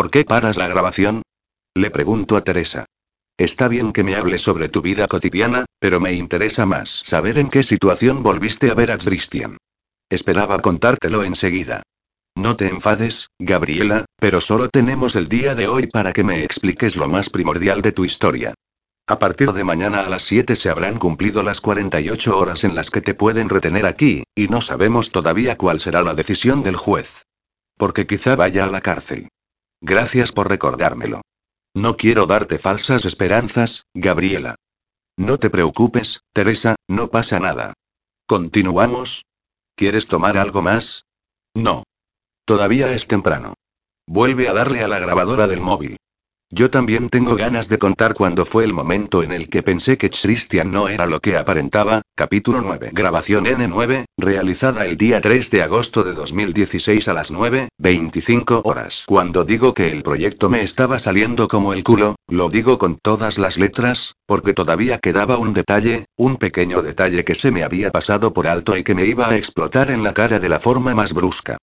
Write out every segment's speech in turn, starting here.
¿Por qué paras la grabación? Le pregunto a Teresa. Está bien que me hables sobre tu vida cotidiana, pero me interesa más saber en qué situación volviste a ver a Christian. Esperaba contártelo enseguida. No te enfades, Gabriela, pero solo tenemos el día de hoy para que me expliques lo más primordial de tu historia. A partir de mañana a las 7 se habrán cumplido las 48 horas en las que te pueden retener aquí, y no sabemos todavía cuál será la decisión del juez. Porque quizá vaya a la cárcel. Gracias por recordármelo. No quiero darte falsas esperanzas, Gabriela. No te preocupes, Teresa, no pasa nada. ¿Continuamos? ¿Quieres tomar algo más? No. Todavía es temprano. Vuelve a darle a la grabadora del móvil. Yo también tengo ganas de contar cuándo fue el momento en el que pensé que Christian no era lo que aparentaba. Capítulo 9. Grabación N9, realizada el día 3 de agosto de 2016 a las 9.25 horas. Cuando digo que el proyecto me estaba saliendo como el culo, lo digo con todas las letras, porque todavía quedaba un detalle, un pequeño detalle que se me había pasado por alto y que me iba a explotar en la cara de la forma más brusca.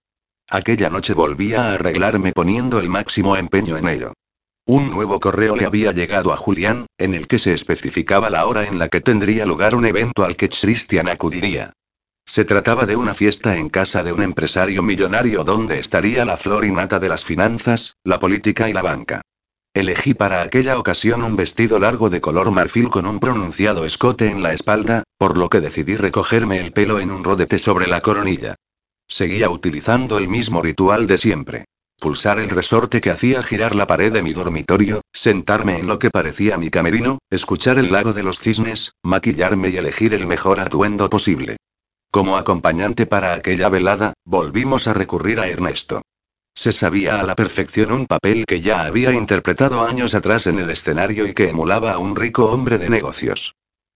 Aquella noche volvía a arreglarme poniendo el máximo empeño en ello. Un nuevo correo le había llegado a Julián, en el que se especificaba la hora en la que tendría lugar un evento al que Christian acudiría. Se trataba de una fiesta en casa de un empresario millonario donde estaría la flor y nata de las finanzas, la política y la banca. Elegí para aquella ocasión un vestido largo de color marfil con un pronunciado escote en la espalda, por lo que decidí recogerme el pelo en un rodete sobre la coronilla. Seguía utilizando el mismo ritual de siempre pulsar el resorte que hacía girar la pared de mi dormitorio, sentarme en lo que parecía mi camerino, escuchar el lago de los cisnes, maquillarme y elegir el mejor atuendo posible. Como acompañante para aquella velada, volvimos a recurrir a Ernesto. Se sabía a la perfección un papel que ya había interpretado años atrás en el escenario y que emulaba a un rico hombre de negocios.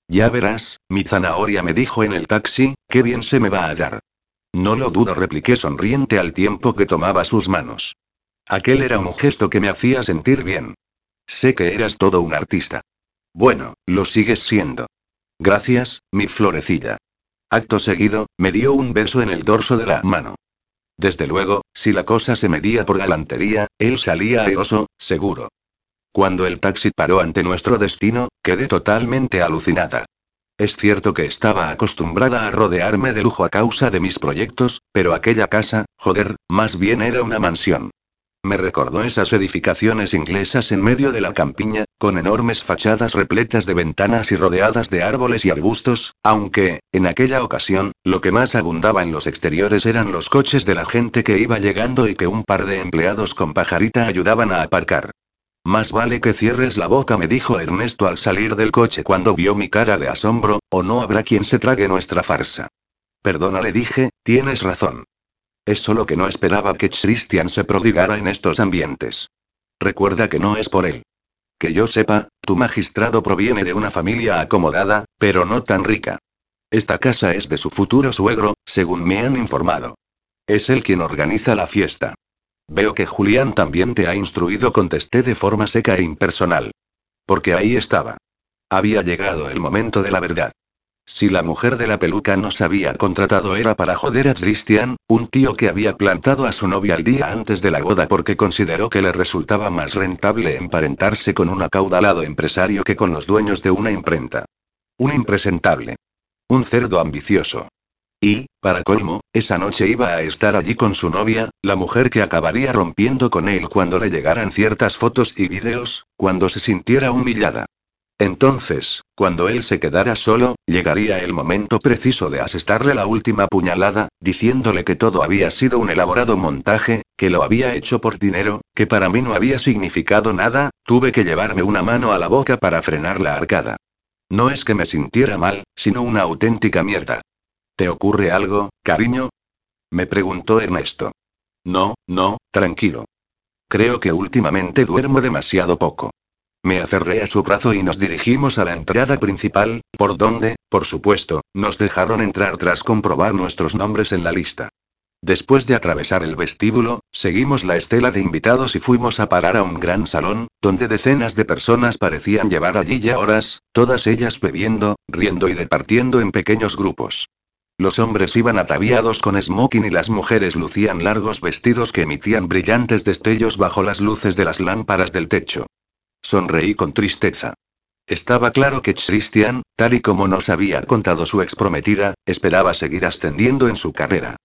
Ya verás, mi zanahoria me dijo en el taxi, qué bien se me va a dar. No lo dudo, repliqué sonriente al tiempo que tomaba sus manos. Aquel era un gesto que me hacía sentir bien. Sé que eras todo un artista. Bueno, lo sigues siendo. Gracias, mi florecilla. Acto seguido, me dio un beso en el dorso de la mano. Desde luego, si la cosa se medía por galantería, él salía airoso, seguro. Cuando el taxi paró ante nuestro destino, quedé totalmente alucinada. Es cierto que estaba acostumbrada a rodearme de lujo a causa de mis proyectos, pero aquella casa, joder, más bien era una mansión. Me recordó esas edificaciones inglesas en medio de la campiña, con enormes fachadas repletas de ventanas y rodeadas de árboles y arbustos, aunque, en aquella ocasión, lo que más abundaba en los exteriores eran los coches de la gente que iba llegando y que un par de empleados con pajarita ayudaban a aparcar. Más vale que cierres la boca, me dijo Ernesto al salir del coche cuando vio mi cara de asombro, o no habrá quien se trague nuestra farsa. Perdona, le dije, tienes razón. Es solo que no esperaba que Christian se prodigara en estos ambientes. Recuerda que no es por él. Que yo sepa, tu magistrado proviene de una familia acomodada, pero no tan rica. Esta casa es de su futuro suegro, según me han informado. Es él quien organiza la fiesta. Veo que Julián también te ha instruido, contesté de forma seca e impersonal. Porque ahí estaba. Había llegado el momento de la verdad. Si la mujer de la peluca nos había contratado era para joder a Christian, un tío que había plantado a su novia al día antes de la boda porque consideró que le resultaba más rentable emparentarse con un acaudalado empresario que con los dueños de una imprenta. Un impresentable. Un cerdo ambicioso. Y, para colmo, esa noche iba a estar allí con su novia, la mujer que acabaría rompiendo con él cuando le llegaran ciertas fotos y vídeos, cuando se sintiera humillada. Entonces, cuando él se quedara solo, llegaría el momento preciso de asestarle la última puñalada, diciéndole que todo había sido un elaborado montaje, que lo había hecho por dinero, que para mí no había significado nada, tuve que llevarme una mano a la boca para frenar la arcada. No es que me sintiera mal, sino una auténtica mierda. ¿Te ocurre algo, cariño? Me preguntó Ernesto. No, no, tranquilo. Creo que últimamente duermo demasiado poco. Me aferré a su brazo y nos dirigimos a la entrada principal, por donde, por supuesto, nos dejaron entrar tras comprobar nuestros nombres en la lista. Después de atravesar el vestíbulo, seguimos la estela de invitados y fuimos a parar a un gran salón, donde decenas de personas parecían llevar allí ya horas, todas ellas bebiendo, riendo y departiendo en pequeños grupos. Los hombres iban ataviados con smoking y las mujeres lucían largos vestidos que emitían brillantes destellos bajo las luces de las lámparas del techo. Sonreí con tristeza. Estaba claro que Christian, tal y como nos había contado su exprometida, esperaba seguir ascendiendo en su carrera.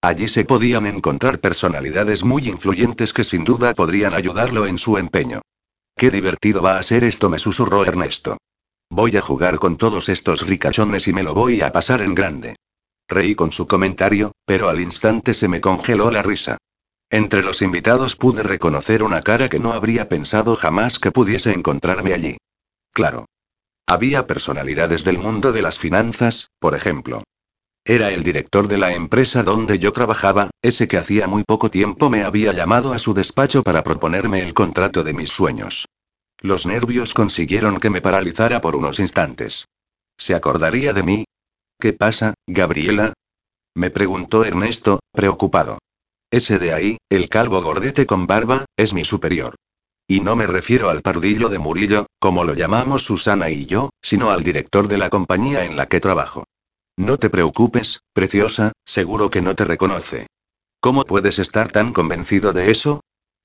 Allí se podían encontrar personalidades muy influyentes que sin duda podrían ayudarlo en su empeño. Qué divertido va a ser esto, me susurró Ernesto. Voy a jugar con todos estos ricachones y me lo voy a pasar en grande. Reí con su comentario, pero al instante se me congeló la risa. Entre los invitados pude reconocer una cara que no habría pensado jamás que pudiese encontrarme allí. Claro. Había personalidades del mundo de las finanzas, por ejemplo. Era el director de la empresa donde yo trabajaba, ese que hacía muy poco tiempo me había llamado a su despacho para proponerme el contrato de mis sueños. Los nervios consiguieron que me paralizara por unos instantes. ¿Se acordaría de mí? ¿Qué pasa, Gabriela? Me preguntó Ernesto, preocupado. Ese de ahí, el calvo gordete con barba, es mi superior. Y no me refiero al pardillo de Murillo, como lo llamamos Susana y yo, sino al director de la compañía en la que trabajo. No te preocupes, preciosa, seguro que no te reconoce. ¿Cómo puedes estar tan convencido de eso?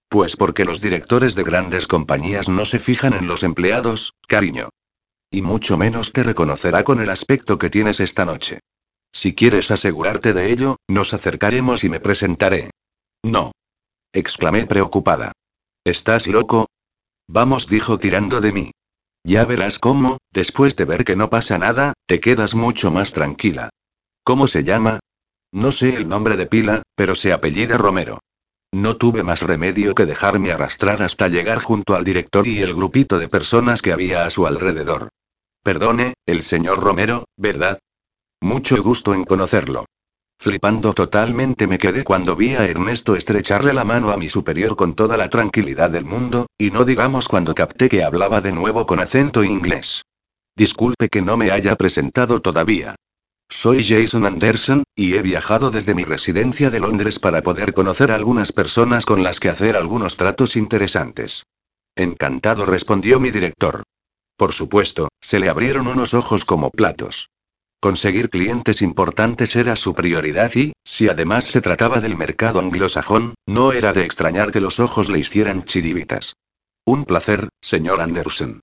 Pues porque los directores de grandes compañías no se fijan en los empleados, cariño. Y mucho menos te reconocerá con el aspecto que tienes esta noche. Si quieres asegurarte de ello, nos acercaremos y me presentaré. No. exclamé preocupada. ¿Estás loco? Vamos, dijo tirando de mí. Ya verás cómo, después de ver que no pasa nada, te quedas mucho más tranquila. ¿Cómo se llama? No sé el nombre de pila, pero se apellida Romero. No tuve más remedio que dejarme arrastrar hasta llegar junto al director y el grupito de personas que había a su alrededor. Perdone, el señor Romero, ¿verdad? Mucho gusto en conocerlo. Flipando totalmente me quedé cuando vi a Ernesto estrecharle la mano a mi superior con toda la tranquilidad del mundo, y no digamos cuando capté que hablaba de nuevo con acento inglés. Disculpe que no me haya presentado todavía. Soy Jason Anderson, y he viajado desde mi residencia de Londres para poder conocer a algunas personas con las que hacer algunos tratos interesantes. Encantado respondió mi director. Por supuesto, se le abrieron unos ojos como platos. Conseguir clientes importantes era su prioridad y, si además se trataba del mercado anglosajón, no era de extrañar que los ojos le hicieran chiribitas. Un placer, señor Anderson.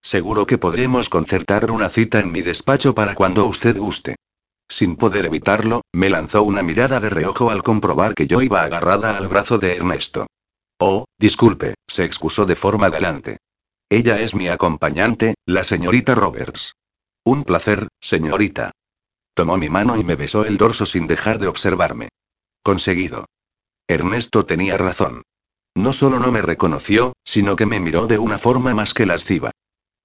Seguro que podremos concertar una cita en mi despacho para cuando usted guste. Sin poder evitarlo, me lanzó una mirada de reojo al comprobar que yo iba agarrada al brazo de Ernesto. Oh, disculpe, se excusó de forma galante. Ella es mi acompañante, la señorita Roberts. Un placer, señorita. Tomó mi mano y me besó el dorso sin dejar de observarme. Conseguido. Ernesto tenía razón. No solo no me reconoció, sino que me miró de una forma más que lasciva.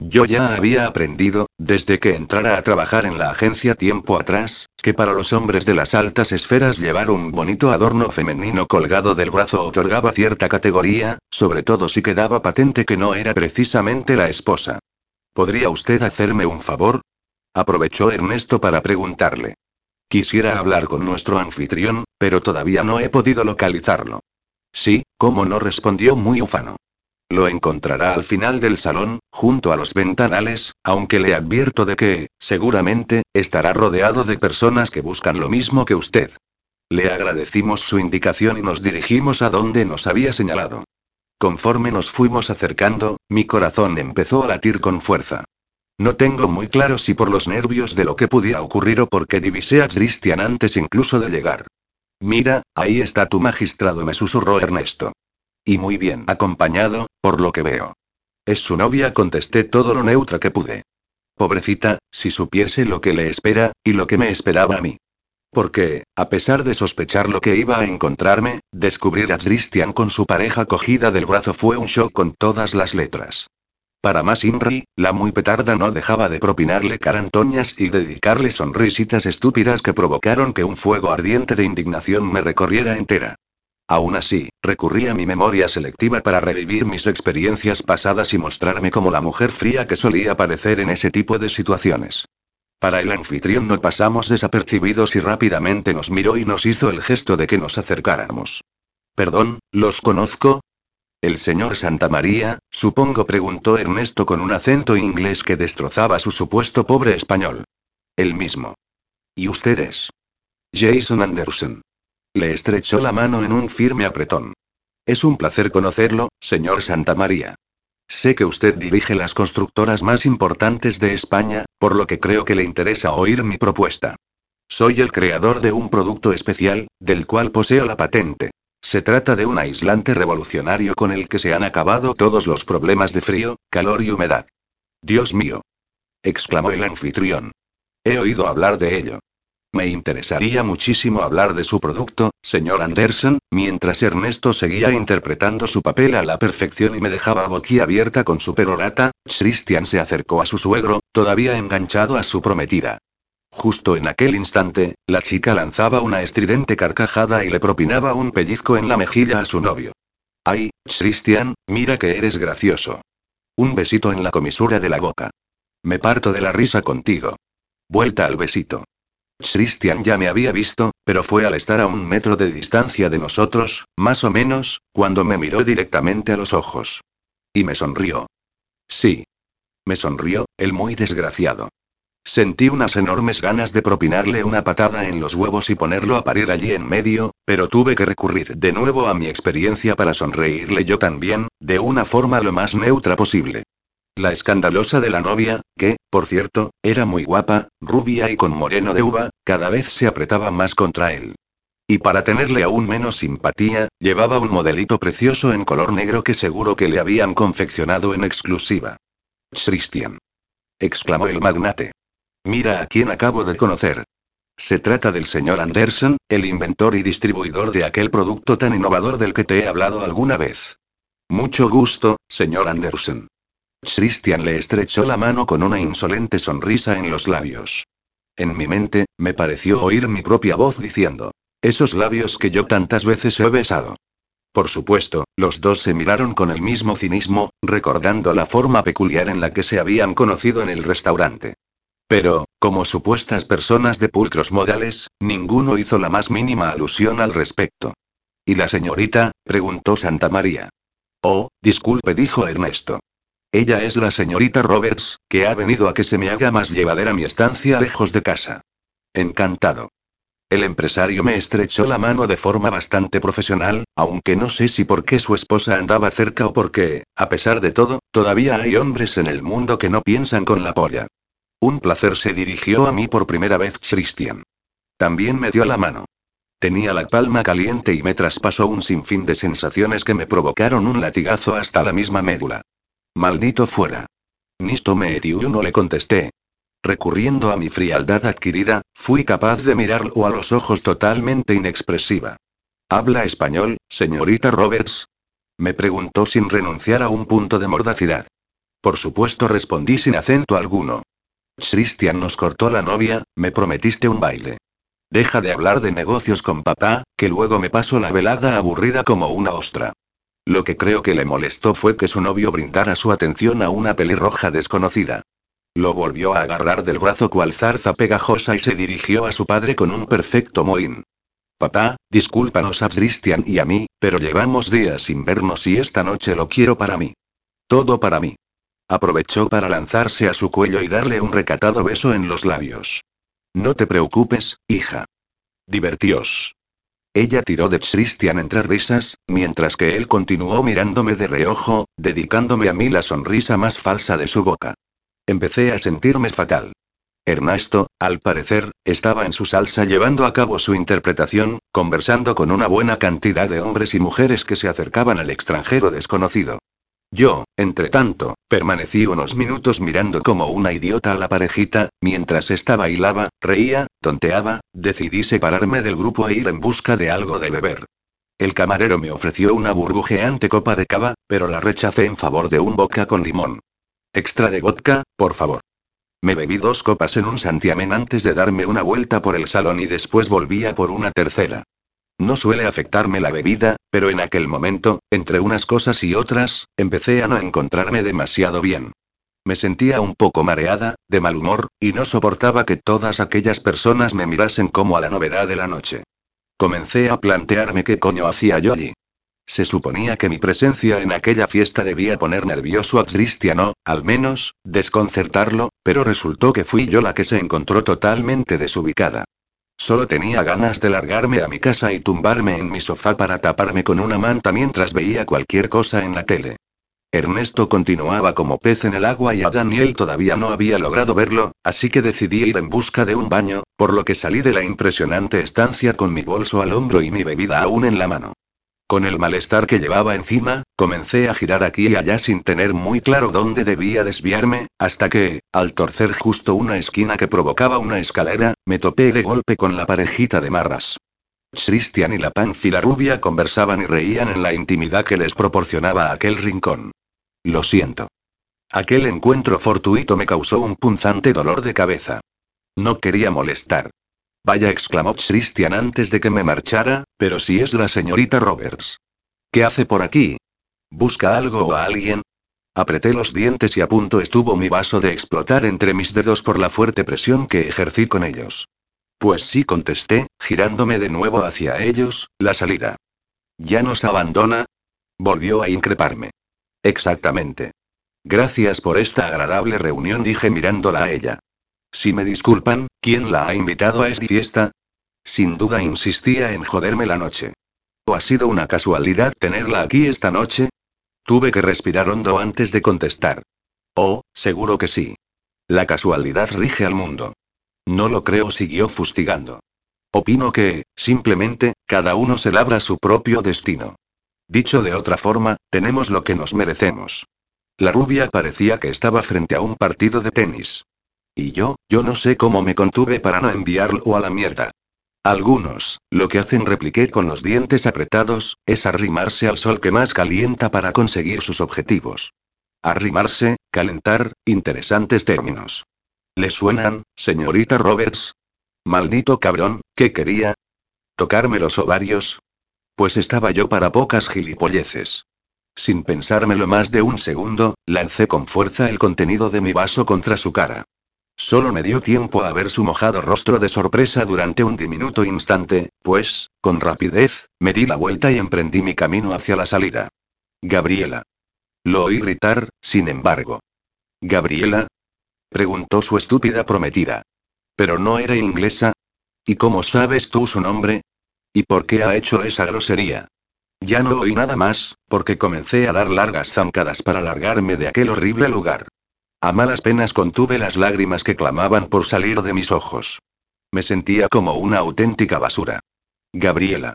Yo ya había aprendido, desde que entrara a trabajar en la agencia tiempo atrás, que para los hombres de las altas esferas llevar un bonito adorno femenino colgado del brazo otorgaba cierta categoría, sobre todo si quedaba patente que no era precisamente la esposa. ¿Podría usted hacerme un favor? Aprovechó Ernesto para preguntarle. Quisiera hablar con nuestro anfitrión, pero todavía no he podido localizarlo. Sí, cómo no respondió muy ufano. Lo encontrará al final del salón, junto a los ventanales, aunque le advierto de que, seguramente, estará rodeado de personas que buscan lo mismo que usted. Le agradecimos su indicación y nos dirigimos a donde nos había señalado. Conforme nos fuimos acercando, mi corazón empezó a latir con fuerza. No tengo muy claro si por los nervios de lo que pudiera ocurrir o porque divisé a Christian antes incluso de llegar. Mira, ahí está tu magistrado, me susurró Ernesto. Y muy bien acompañado, por lo que veo. Es su novia, contesté todo lo neutra que pude. Pobrecita, si supiese lo que le espera, y lo que me esperaba a mí. Porque, a pesar de sospechar lo que iba a encontrarme, descubrir a Christian con su pareja cogida del brazo fue un shock con todas las letras. Para más Inri, la muy petarda no dejaba de propinarle carantoñas y dedicarle sonrisitas estúpidas que provocaron que un fuego ardiente de indignación me recorriera entera. Aún así, recurrí a mi memoria selectiva para revivir mis experiencias pasadas y mostrarme como la mujer fría que solía parecer en ese tipo de situaciones. Para el anfitrión no pasamos desapercibidos y rápidamente nos miró y nos hizo el gesto de que nos acercáramos. Perdón, ¿los conozco? El señor Santa María, supongo, preguntó Ernesto con un acento inglés que destrozaba su supuesto pobre español. El mismo. ¿Y ustedes? Jason Anderson. Le estrechó la mano en un firme apretón. Es un placer conocerlo, señor Santa María. Sé que usted dirige las constructoras más importantes de España, por lo que creo que le interesa oír mi propuesta. Soy el creador de un producto especial, del cual poseo la patente. Se trata de un aislante revolucionario con el que se han acabado todos los problemas de frío, calor y humedad. Dios mío. exclamó el anfitrión. He oído hablar de ello. Me interesaría muchísimo hablar de su producto, señor Anderson, mientras Ernesto seguía interpretando su papel a la perfección y me dejaba boquiabierta con su perorata, Christian se acercó a su suegro, todavía enganchado a su prometida. Justo en aquel instante, la chica lanzaba una estridente carcajada y le propinaba un pellizco en la mejilla a su novio. Ay, Christian, mira que eres gracioso. Un besito en la comisura de la boca. Me parto de la risa contigo. Vuelta al besito. Christian ya me había visto, pero fue al estar a un metro de distancia de nosotros, más o menos, cuando me miró directamente a los ojos. Y me sonrió. Sí. Me sonrió, el muy desgraciado. Sentí unas enormes ganas de propinarle una patada en los huevos y ponerlo a parir allí en medio, pero tuve que recurrir de nuevo a mi experiencia para sonreírle yo también, de una forma lo más neutra posible. La escandalosa de la novia, que, por cierto, era muy guapa, rubia y con moreno de uva, cada vez se apretaba más contra él. Y para tenerle aún menos simpatía, llevaba un modelito precioso en color negro que seguro que le habían confeccionado en exclusiva. Christian. exclamó el magnate. Mira a quién acabo de conocer. Se trata del señor Anderson, el inventor y distribuidor de aquel producto tan innovador del que te he hablado alguna vez. Mucho gusto, señor Anderson. Christian le estrechó la mano con una insolente sonrisa en los labios. En mi mente, me pareció oír mi propia voz diciendo, esos labios que yo tantas veces he besado. Por supuesto, los dos se miraron con el mismo cinismo, recordando la forma peculiar en la que se habían conocido en el restaurante. Pero, como supuestas personas de pulcros modales, ninguno hizo la más mínima alusión al respecto. ¿Y la señorita? preguntó Santa María. Oh, disculpe, dijo Ernesto. Ella es la señorita Roberts, que ha venido a que se me haga más llevadera mi estancia lejos de casa. Encantado. El empresario me estrechó la mano de forma bastante profesional, aunque no sé si porque su esposa andaba cerca o porque, a pesar de todo, todavía hay hombres en el mundo que no piensan con la polla. Un placer se dirigió a mí por primera vez Christian. También me dio la mano. Tenía la palma caliente y me traspasó un sinfín de sensaciones que me provocaron un latigazo hasta la misma médula. Maldito fuera. Nisto me etió, no le contesté. Recurriendo a mi frialdad adquirida, fui capaz de mirarlo a los ojos totalmente inexpresiva. ¿Habla español, señorita Roberts? Me preguntó sin renunciar a un punto de mordacidad. Por supuesto respondí sin acento alguno. Christian nos cortó la novia, me prometiste un baile. Deja de hablar de negocios con papá, que luego me paso la velada aburrida como una ostra. Lo que creo que le molestó fue que su novio brindara su atención a una pelirroja desconocida. Lo volvió a agarrar del brazo cual zarza pegajosa y se dirigió a su padre con un perfecto mohín. Papá, discúlpanos a Christian y a mí, pero llevamos días sin vernos y esta noche lo quiero para mí. Todo para mí. Aprovechó para lanzarse a su cuello y darle un recatado beso en los labios. No te preocupes, hija. Divertíos. Ella tiró de Christian entre risas, mientras que él continuó mirándome de reojo, dedicándome a mí la sonrisa más falsa de su boca. Empecé a sentirme fatal. Ernesto, al parecer, estaba en su salsa llevando a cabo su interpretación, conversando con una buena cantidad de hombres y mujeres que se acercaban al extranjero desconocido. Yo, entre tanto, permanecí unos minutos mirando como una idiota a la parejita, mientras esta bailaba, reía, tonteaba, decidí separarme del grupo e ir en busca de algo de beber. El camarero me ofreció una burbujeante copa de cava, pero la rechacé en favor de un boca con limón. Extra de vodka, por favor. Me bebí dos copas en un santiamén antes de darme una vuelta por el salón y después volví a por una tercera. No suele afectarme la bebida, pero en aquel momento, entre unas cosas y otras, empecé a no encontrarme demasiado bien. Me sentía un poco mareada, de mal humor, y no soportaba que todas aquellas personas me mirasen como a la novedad de la noche. Comencé a plantearme qué coño hacía yo allí. Se suponía que mi presencia en aquella fiesta debía poner nervioso a Cristiano, al menos, desconcertarlo, pero resultó que fui yo la que se encontró totalmente desubicada. Solo tenía ganas de largarme a mi casa y tumbarme en mi sofá para taparme con una manta mientras veía cualquier cosa en la tele. Ernesto continuaba como pez en el agua y a Daniel todavía no había logrado verlo, así que decidí ir en busca de un baño, por lo que salí de la impresionante estancia con mi bolso al hombro y mi bebida aún en la mano. Con el malestar que llevaba encima, comencé a girar aquí y allá sin tener muy claro dónde debía desviarme, hasta que, al torcer justo una esquina que provocaba una escalera, me topé de golpe con la parejita de marras. Christian y la pánfila rubia conversaban y reían en la intimidad que les proporcionaba aquel rincón. Lo siento. Aquel encuentro fortuito me causó un punzante dolor de cabeza. No quería molestar. Vaya, exclamó Christian antes de que me marchara, pero si es la señorita Roberts. ¿Qué hace por aquí? ¿Busca algo o a alguien? Apreté los dientes y a punto estuvo mi vaso de explotar entre mis dedos por la fuerte presión que ejercí con ellos. Pues sí, contesté, girándome de nuevo hacia ellos, la salida. ¿Ya nos abandona? Volvió a increparme. Exactamente. Gracias por esta agradable reunión, dije mirándola a ella. Si me disculpan, ¿quién la ha invitado a esta fiesta? Sin duda insistía en joderme la noche. ¿O ha sido una casualidad tenerla aquí esta noche? Tuve que respirar hondo antes de contestar. Oh, seguro que sí. La casualidad rige al mundo. No lo creo, siguió fustigando. Opino que, simplemente, cada uno se labra su propio destino. Dicho de otra forma, tenemos lo que nos merecemos. La rubia parecía que estaba frente a un partido de tenis. Y yo, yo no sé cómo me contuve para no enviarlo a la mierda. Algunos, lo que hacen repliqué con los dientes apretados, es arrimarse al sol que más calienta para conseguir sus objetivos. Arrimarse, calentar, interesantes términos. ¿Le suenan, señorita Roberts? Maldito cabrón, ¿qué quería? ¿Tocarme los ovarios? Pues estaba yo para pocas gilipolleces. Sin pensármelo más de un segundo, lancé con fuerza el contenido de mi vaso contra su cara. Solo me dio tiempo a ver su mojado rostro de sorpresa durante un diminuto instante, pues, con rapidez, me di la vuelta y emprendí mi camino hacia la salida. Gabriela. Lo oí gritar, sin embargo. ¿Gabriela? preguntó su estúpida prometida. ¿Pero no era inglesa? ¿Y cómo sabes tú su nombre? ¿Y por qué ha hecho esa grosería? Ya no oí nada más, porque comencé a dar largas zancadas para largarme de aquel horrible lugar. A malas penas contuve las lágrimas que clamaban por salir de mis ojos. Me sentía como una auténtica basura. Gabriela.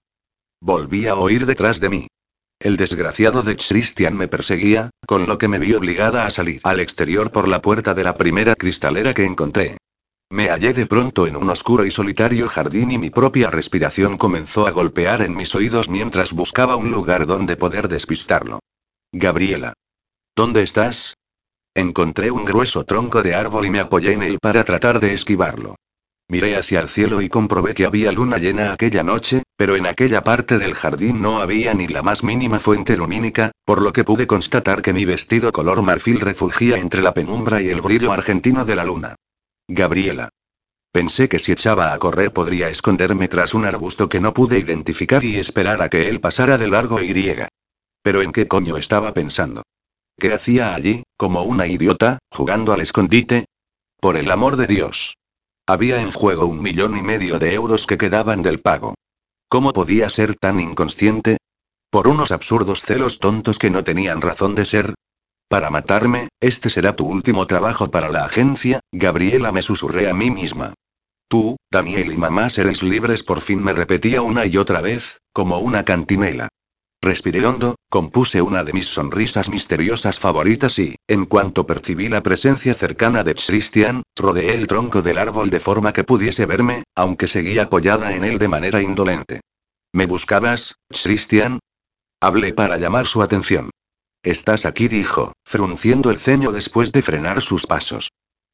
Volví a oír detrás de mí. El desgraciado de Christian me perseguía, con lo que me vi obligada a salir al exterior por la puerta de la primera cristalera que encontré. Me hallé de pronto en un oscuro y solitario jardín y mi propia respiración comenzó a golpear en mis oídos mientras buscaba un lugar donde poder despistarlo. Gabriela. ¿Dónde estás? Encontré un grueso tronco de árbol y me apoyé en él para tratar de esquivarlo. Miré hacia el cielo y comprobé que había luna llena aquella noche, pero en aquella parte del jardín no había ni la más mínima fuente lumínica, por lo que pude constatar que mi vestido color marfil refulgía entre la penumbra y el brillo argentino de la luna. Gabriela. Pensé que si echaba a correr podría esconderme tras un arbusto que no pude identificar y esperar a que él pasara de largo y griega. Pero ¿en qué coño estaba pensando? ¿Qué hacía allí, como una idiota, jugando al escondite? Por el amor de Dios. Había en juego un millón y medio de euros que quedaban del pago. ¿Cómo podía ser tan inconsciente? ¿Por unos absurdos celos tontos que no tenían razón de ser? Para matarme, este será tu último trabajo para la agencia, Gabriela me susurré a mí misma. Tú, Daniel y mamá seréis libres por fin me repetía una y otra vez, como una cantinela. Respiré hondo, compuse una de mis sonrisas misteriosas favoritas y, en cuanto percibí la presencia cercana de Christian, rodeé el tronco del árbol de forma que pudiese verme, aunque seguía apoyada en él de manera indolente. ¿Me buscabas, Christian? Hablé para llamar su atención. Estás aquí, dijo, frunciendo el ceño después de frenar sus pasos.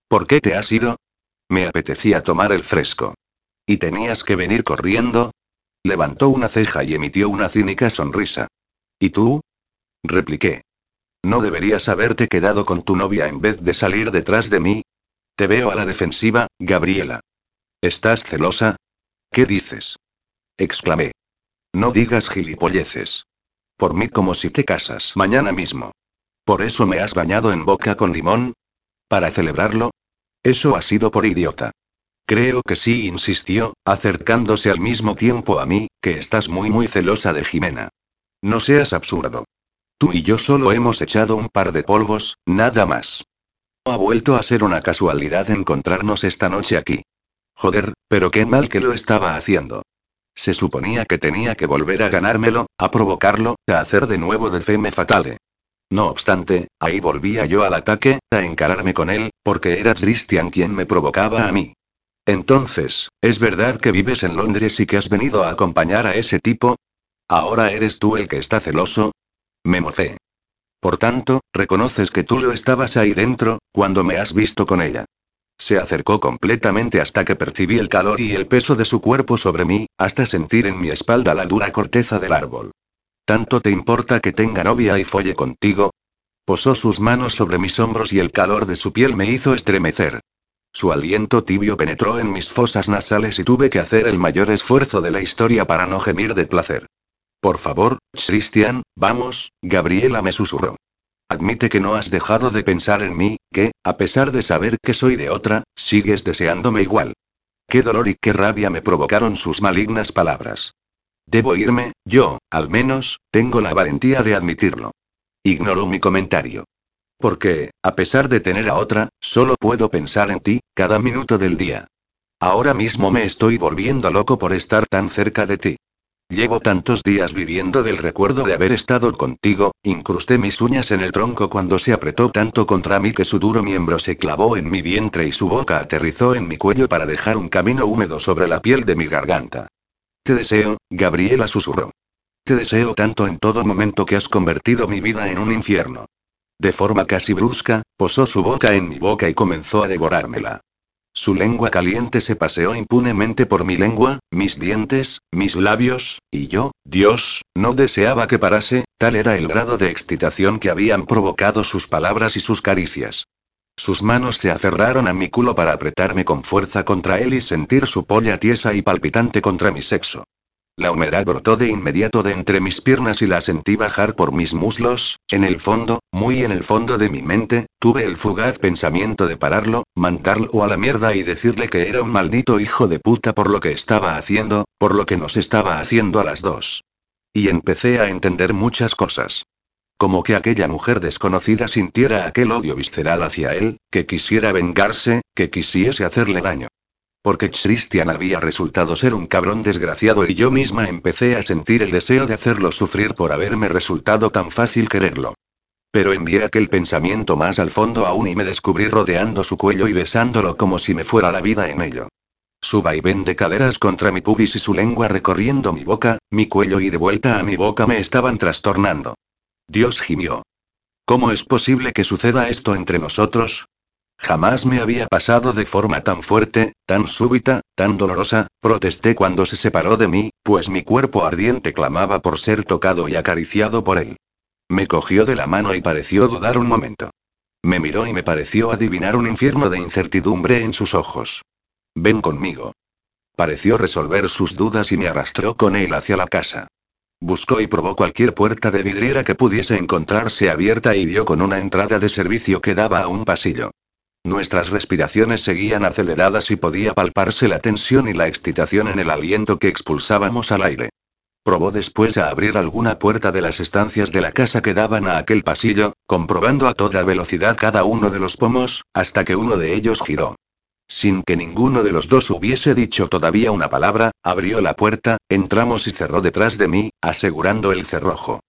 ¿Por qué te has ido? Me apetecía tomar el fresco. ¿Y tenías que venir corriendo? Levantó una ceja y emitió una cínica sonrisa. ¿Y tú? repliqué. ¿No deberías haberte quedado con tu novia en vez de salir detrás de mí? Te veo a la defensiva, Gabriela. ¿Estás celosa? ¿Qué dices? exclamé. No digas gilipolleces. Por mí como si te casas mañana mismo. ¿Por eso me has bañado en boca con limón? ¿Para celebrarlo? Eso ha sido por idiota. Creo que sí, insistió, acercándose al mismo tiempo a mí, que estás muy muy celosa de Jimena. No seas absurdo. Tú y yo solo hemos echado un par de polvos, nada más. Ha vuelto a ser una casualidad encontrarnos esta noche aquí. Joder, pero qué mal que lo estaba haciendo. Se suponía que tenía que volver a ganármelo, a provocarlo, a hacer de nuevo de feme fatale. No obstante, ahí volvía yo al ataque, a encararme con él, porque era Christian quien me provocaba a mí. Entonces, ¿es verdad que vives en Londres y que has venido a acompañar a ese tipo? ¿Ahora eres tú el que está celoso? Me mocé. Por tanto, reconoces que tú lo estabas ahí dentro, cuando me has visto con ella. Se acercó completamente hasta que percibí el calor y el peso de su cuerpo sobre mí, hasta sentir en mi espalda la dura corteza del árbol. ¿Tanto te importa que tenga novia y folle contigo? Posó sus manos sobre mis hombros y el calor de su piel me hizo estremecer. Su aliento tibio penetró en mis fosas nasales y tuve que hacer el mayor esfuerzo de la historia para no gemir de placer. Por favor, Christian, vamos, Gabriela me susurró. Admite que no has dejado de pensar en mí, que, a pesar de saber que soy de otra, sigues deseándome igual. Qué dolor y qué rabia me provocaron sus malignas palabras. Debo irme, yo, al menos, tengo la valentía de admitirlo. Ignoró mi comentario. Porque, a pesar de tener a otra, solo puedo pensar en ti, cada minuto del día. Ahora mismo me estoy volviendo loco por estar tan cerca de ti. Llevo tantos días viviendo del recuerdo de haber estado contigo, incrusté mis uñas en el tronco cuando se apretó tanto contra mí que su duro miembro se clavó en mi vientre y su boca aterrizó en mi cuello para dejar un camino húmedo sobre la piel de mi garganta. Te deseo, Gabriela susurró. Te deseo tanto en todo momento que has convertido mi vida en un infierno. De forma casi brusca, posó su boca en mi boca y comenzó a devorármela. Su lengua caliente se paseó impunemente por mi lengua, mis dientes, mis labios, y yo, Dios, no deseaba que parase, tal era el grado de excitación que habían provocado sus palabras y sus caricias. Sus manos se aferraron a mi culo para apretarme con fuerza contra él y sentir su polla tiesa y palpitante contra mi sexo. La humedad brotó de inmediato de entre mis piernas y la sentí bajar por mis muslos, en el fondo, muy en el fondo de mi mente, tuve el fugaz pensamiento de pararlo, mandarlo a la mierda y decirle que era un maldito hijo de puta por lo que estaba haciendo, por lo que nos estaba haciendo a las dos. Y empecé a entender muchas cosas. Como que aquella mujer desconocida sintiera aquel odio visceral hacia él, que quisiera vengarse, que quisiese hacerle daño. Porque Christian había resultado ser un cabrón desgraciado y yo misma empecé a sentir el deseo de hacerlo sufrir por haberme resultado tan fácil quererlo. Pero envié aquel pensamiento más al fondo aún y me descubrí rodeando su cuello y besándolo como si me fuera la vida en ello. Su vaivén de caderas contra mi pubis y su lengua recorriendo mi boca, mi cuello y de vuelta a mi boca me estaban trastornando. Dios gimió. ¿Cómo es posible que suceda esto entre nosotros? Jamás me había pasado de forma tan fuerte, tan súbita, tan dolorosa, protesté cuando se separó de mí, pues mi cuerpo ardiente clamaba por ser tocado y acariciado por él. Me cogió de la mano y pareció dudar un momento. Me miró y me pareció adivinar un infierno de incertidumbre en sus ojos. Ven conmigo. Pareció resolver sus dudas y me arrastró con él hacia la casa. Buscó y probó cualquier puerta de vidriera que pudiese encontrarse abierta y dio con una entrada de servicio que daba a un pasillo. Nuestras respiraciones seguían aceleradas y podía palparse la tensión y la excitación en el aliento que expulsábamos al aire. Probó después a abrir alguna puerta de las estancias de la casa que daban a aquel pasillo, comprobando a toda velocidad cada uno de los pomos, hasta que uno de ellos giró. Sin que ninguno de los dos hubiese dicho todavía una palabra, abrió la puerta, entramos y cerró detrás de mí, asegurando el cerrojo.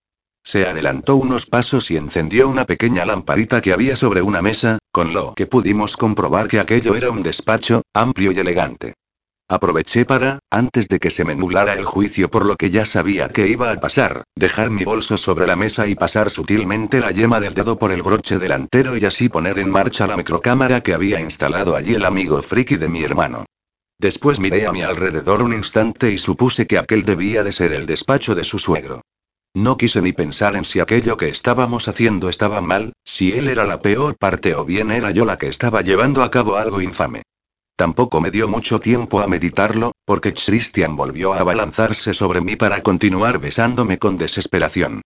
Se adelantó unos pasos y encendió una pequeña lamparita que había sobre una mesa, con lo que pudimos comprobar que aquello era un despacho, amplio y elegante. Aproveché para, antes de que se me nublara el juicio por lo que ya sabía que iba a pasar, dejar mi bolso sobre la mesa y pasar sutilmente la yema del dedo por el broche delantero y así poner en marcha la microcámara que había instalado allí el amigo friki de mi hermano. Después miré a mi alrededor un instante y supuse que aquel debía de ser el despacho de su suegro. No quise ni pensar en si aquello que estábamos haciendo estaba mal, si él era la peor parte o bien era yo la que estaba llevando a cabo algo infame. Tampoco me dio mucho tiempo a meditarlo, porque Christian volvió a abalanzarse sobre mí para continuar besándome con desesperación.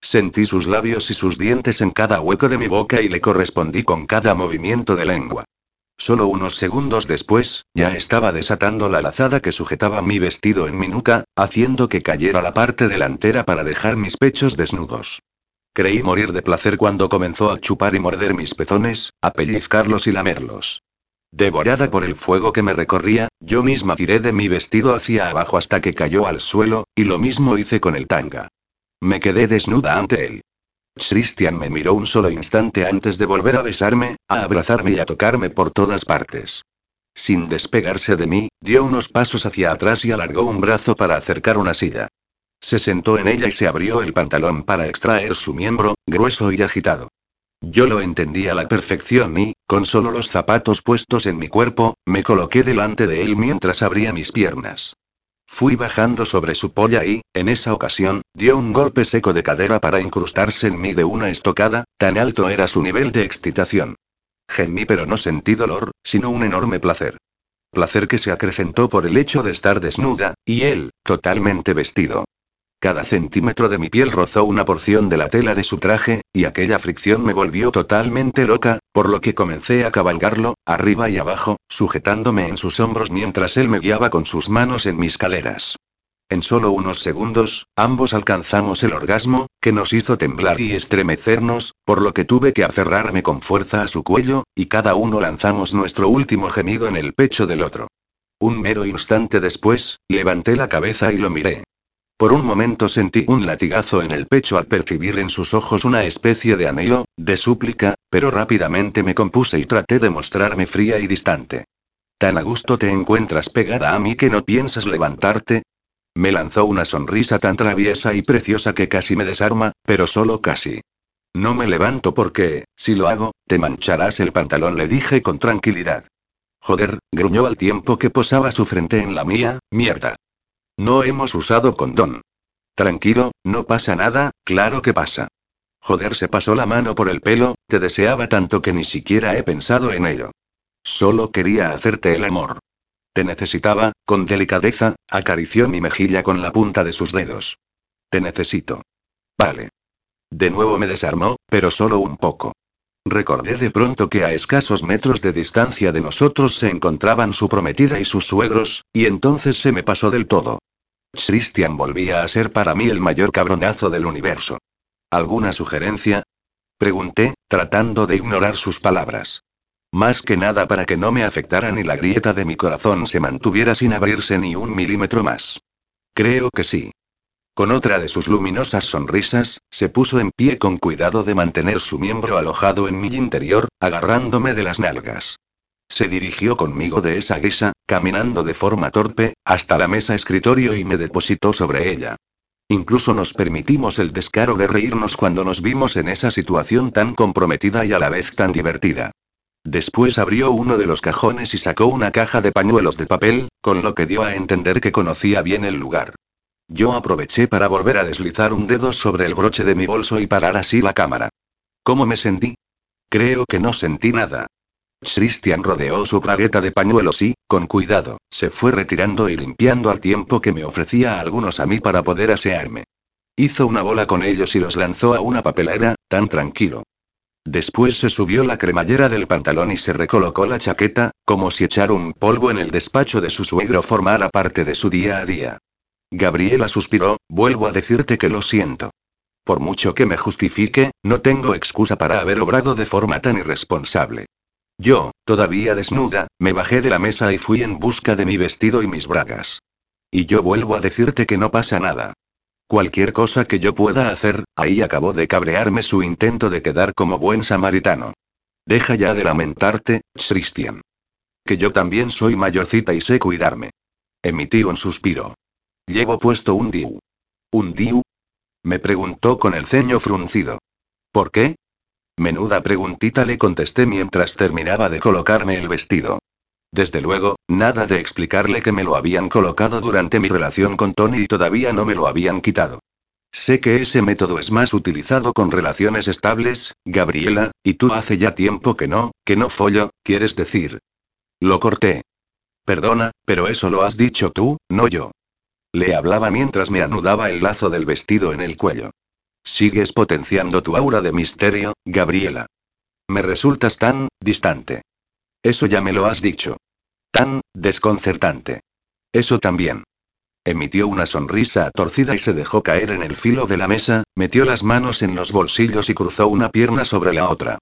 Sentí sus labios y sus dientes en cada hueco de mi boca y le correspondí con cada movimiento de lengua. Solo unos segundos después, ya estaba desatando la lazada que sujetaba mi vestido en mi nuca, haciendo que cayera la parte delantera para dejar mis pechos desnudos. Creí morir de placer cuando comenzó a chupar y morder mis pezones, a pellizcarlos y lamerlos. Devorada por el fuego que me recorría, yo misma tiré de mi vestido hacia abajo hasta que cayó al suelo, y lo mismo hice con el tanga. Me quedé desnuda ante él. Christian me miró un solo instante antes de volver a besarme, a abrazarme y a tocarme por todas partes. Sin despegarse de mí, dio unos pasos hacia atrás y alargó un brazo para acercar una silla. Se sentó en ella y se abrió el pantalón para extraer su miembro, grueso y agitado. Yo lo entendí a la perfección y, con solo los zapatos puestos en mi cuerpo, me coloqué delante de él mientras abría mis piernas. Fui bajando sobre su polla y, en esa ocasión, dio un golpe seco de cadera para incrustarse en mí de una estocada, tan alto era su nivel de excitación. Gemí pero no sentí dolor, sino un enorme placer. Placer que se acrecentó por el hecho de estar desnuda, y él, totalmente vestido. Cada centímetro de mi piel rozó una porción de la tela de su traje, y aquella fricción me volvió totalmente loca, por lo que comencé a cabalgarlo, arriba y abajo, sujetándome en sus hombros mientras él me guiaba con sus manos en mis caleras. En solo unos segundos, ambos alcanzamos el orgasmo, que nos hizo temblar y estremecernos, por lo que tuve que aferrarme con fuerza a su cuello, y cada uno lanzamos nuestro último gemido en el pecho del otro. Un mero instante después, levanté la cabeza y lo miré. Por un momento sentí un latigazo en el pecho al percibir en sus ojos una especie de anhelo, de súplica, pero rápidamente me compuse y traté de mostrarme fría y distante. ¿Tan a gusto te encuentras pegada a mí que no piensas levantarte? Me lanzó una sonrisa tan traviesa y preciosa que casi me desarma, pero solo casi. No me levanto porque, si lo hago, te mancharás el pantalón, le dije con tranquilidad. Joder, gruñó al tiempo que posaba su frente en la mía, mierda. No hemos usado condón. Tranquilo, no pasa nada, claro que pasa. Joder, se pasó la mano por el pelo, te deseaba tanto que ni siquiera he pensado en ello. Solo quería hacerte el amor. Te necesitaba, con delicadeza, acarició mi mejilla con la punta de sus dedos. Te necesito. Vale. De nuevo me desarmó, pero solo un poco. Recordé de pronto que a escasos metros de distancia de nosotros se encontraban su prometida y sus suegros, y entonces se me pasó del todo. Christian volvía a ser para mí el mayor cabronazo del universo. ¿Alguna sugerencia? Pregunté, tratando de ignorar sus palabras. Más que nada para que no me afectara ni la grieta de mi corazón se mantuviera sin abrirse ni un milímetro más. Creo que sí. Con otra de sus luminosas sonrisas, se puso en pie con cuidado de mantener su miembro alojado en mi interior, agarrándome de las nalgas. Se dirigió conmigo de esa guisa, caminando de forma torpe, hasta la mesa escritorio y me depositó sobre ella. Incluso nos permitimos el descaro de reírnos cuando nos vimos en esa situación tan comprometida y a la vez tan divertida. Después abrió uno de los cajones y sacó una caja de pañuelos de papel, con lo que dio a entender que conocía bien el lugar. Yo aproveché para volver a deslizar un dedo sobre el broche de mi bolso y parar así la cámara. ¿Cómo me sentí? Creo que no sentí nada. Christian rodeó su bragueta de pañuelos y, con cuidado, se fue retirando y limpiando al tiempo que me ofrecía algunos a mí para poder asearme. Hizo una bola con ellos y los lanzó a una papelera, tan tranquilo. Después se subió la cremallera del pantalón y se recolocó la chaqueta, como si echar un polvo en el despacho de su suegro formara parte de su día a día. Gabriela suspiró, vuelvo a decirte que lo siento. Por mucho que me justifique, no tengo excusa para haber obrado de forma tan irresponsable. Yo, todavía desnuda, me bajé de la mesa y fui en busca de mi vestido y mis bragas. Y yo vuelvo a decirte que no pasa nada. Cualquier cosa que yo pueda hacer, ahí acabó de cabrearme su intento de quedar como buen samaritano. Deja ya de lamentarte, Christian. Que yo también soy mayorcita y sé cuidarme. Emití un suspiro. Llevo puesto un DIU. ¿Un DIU? Me preguntó con el ceño fruncido. ¿Por qué? Menuda preguntita le contesté mientras terminaba de colocarme el vestido. Desde luego, nada de explicarle que me lo habían colocado durante mi relación con Tony y todavía no me lo habían quitado. Sé que ese método es más utilizado con relaciones estables, Gabriela, y tú hace ya tiempo que no, que no follo, quieres decir. Lo corté. Perdona, pero eso lo has dicho tú, no yo. Le hablaba mientras me anudaba el lazo del vestido en el cuello. Sigues potenciando tu aura de misterio, Gabriela. Me resultas tan, distante. Eso ya me lo has dicho. Tan, desconcertante. Eso también. Emitió una sonrisa torcida y se dejó caer en el filo de la mesa, metió las manos en los bolsillos y cruzó una pierna sobre la otra.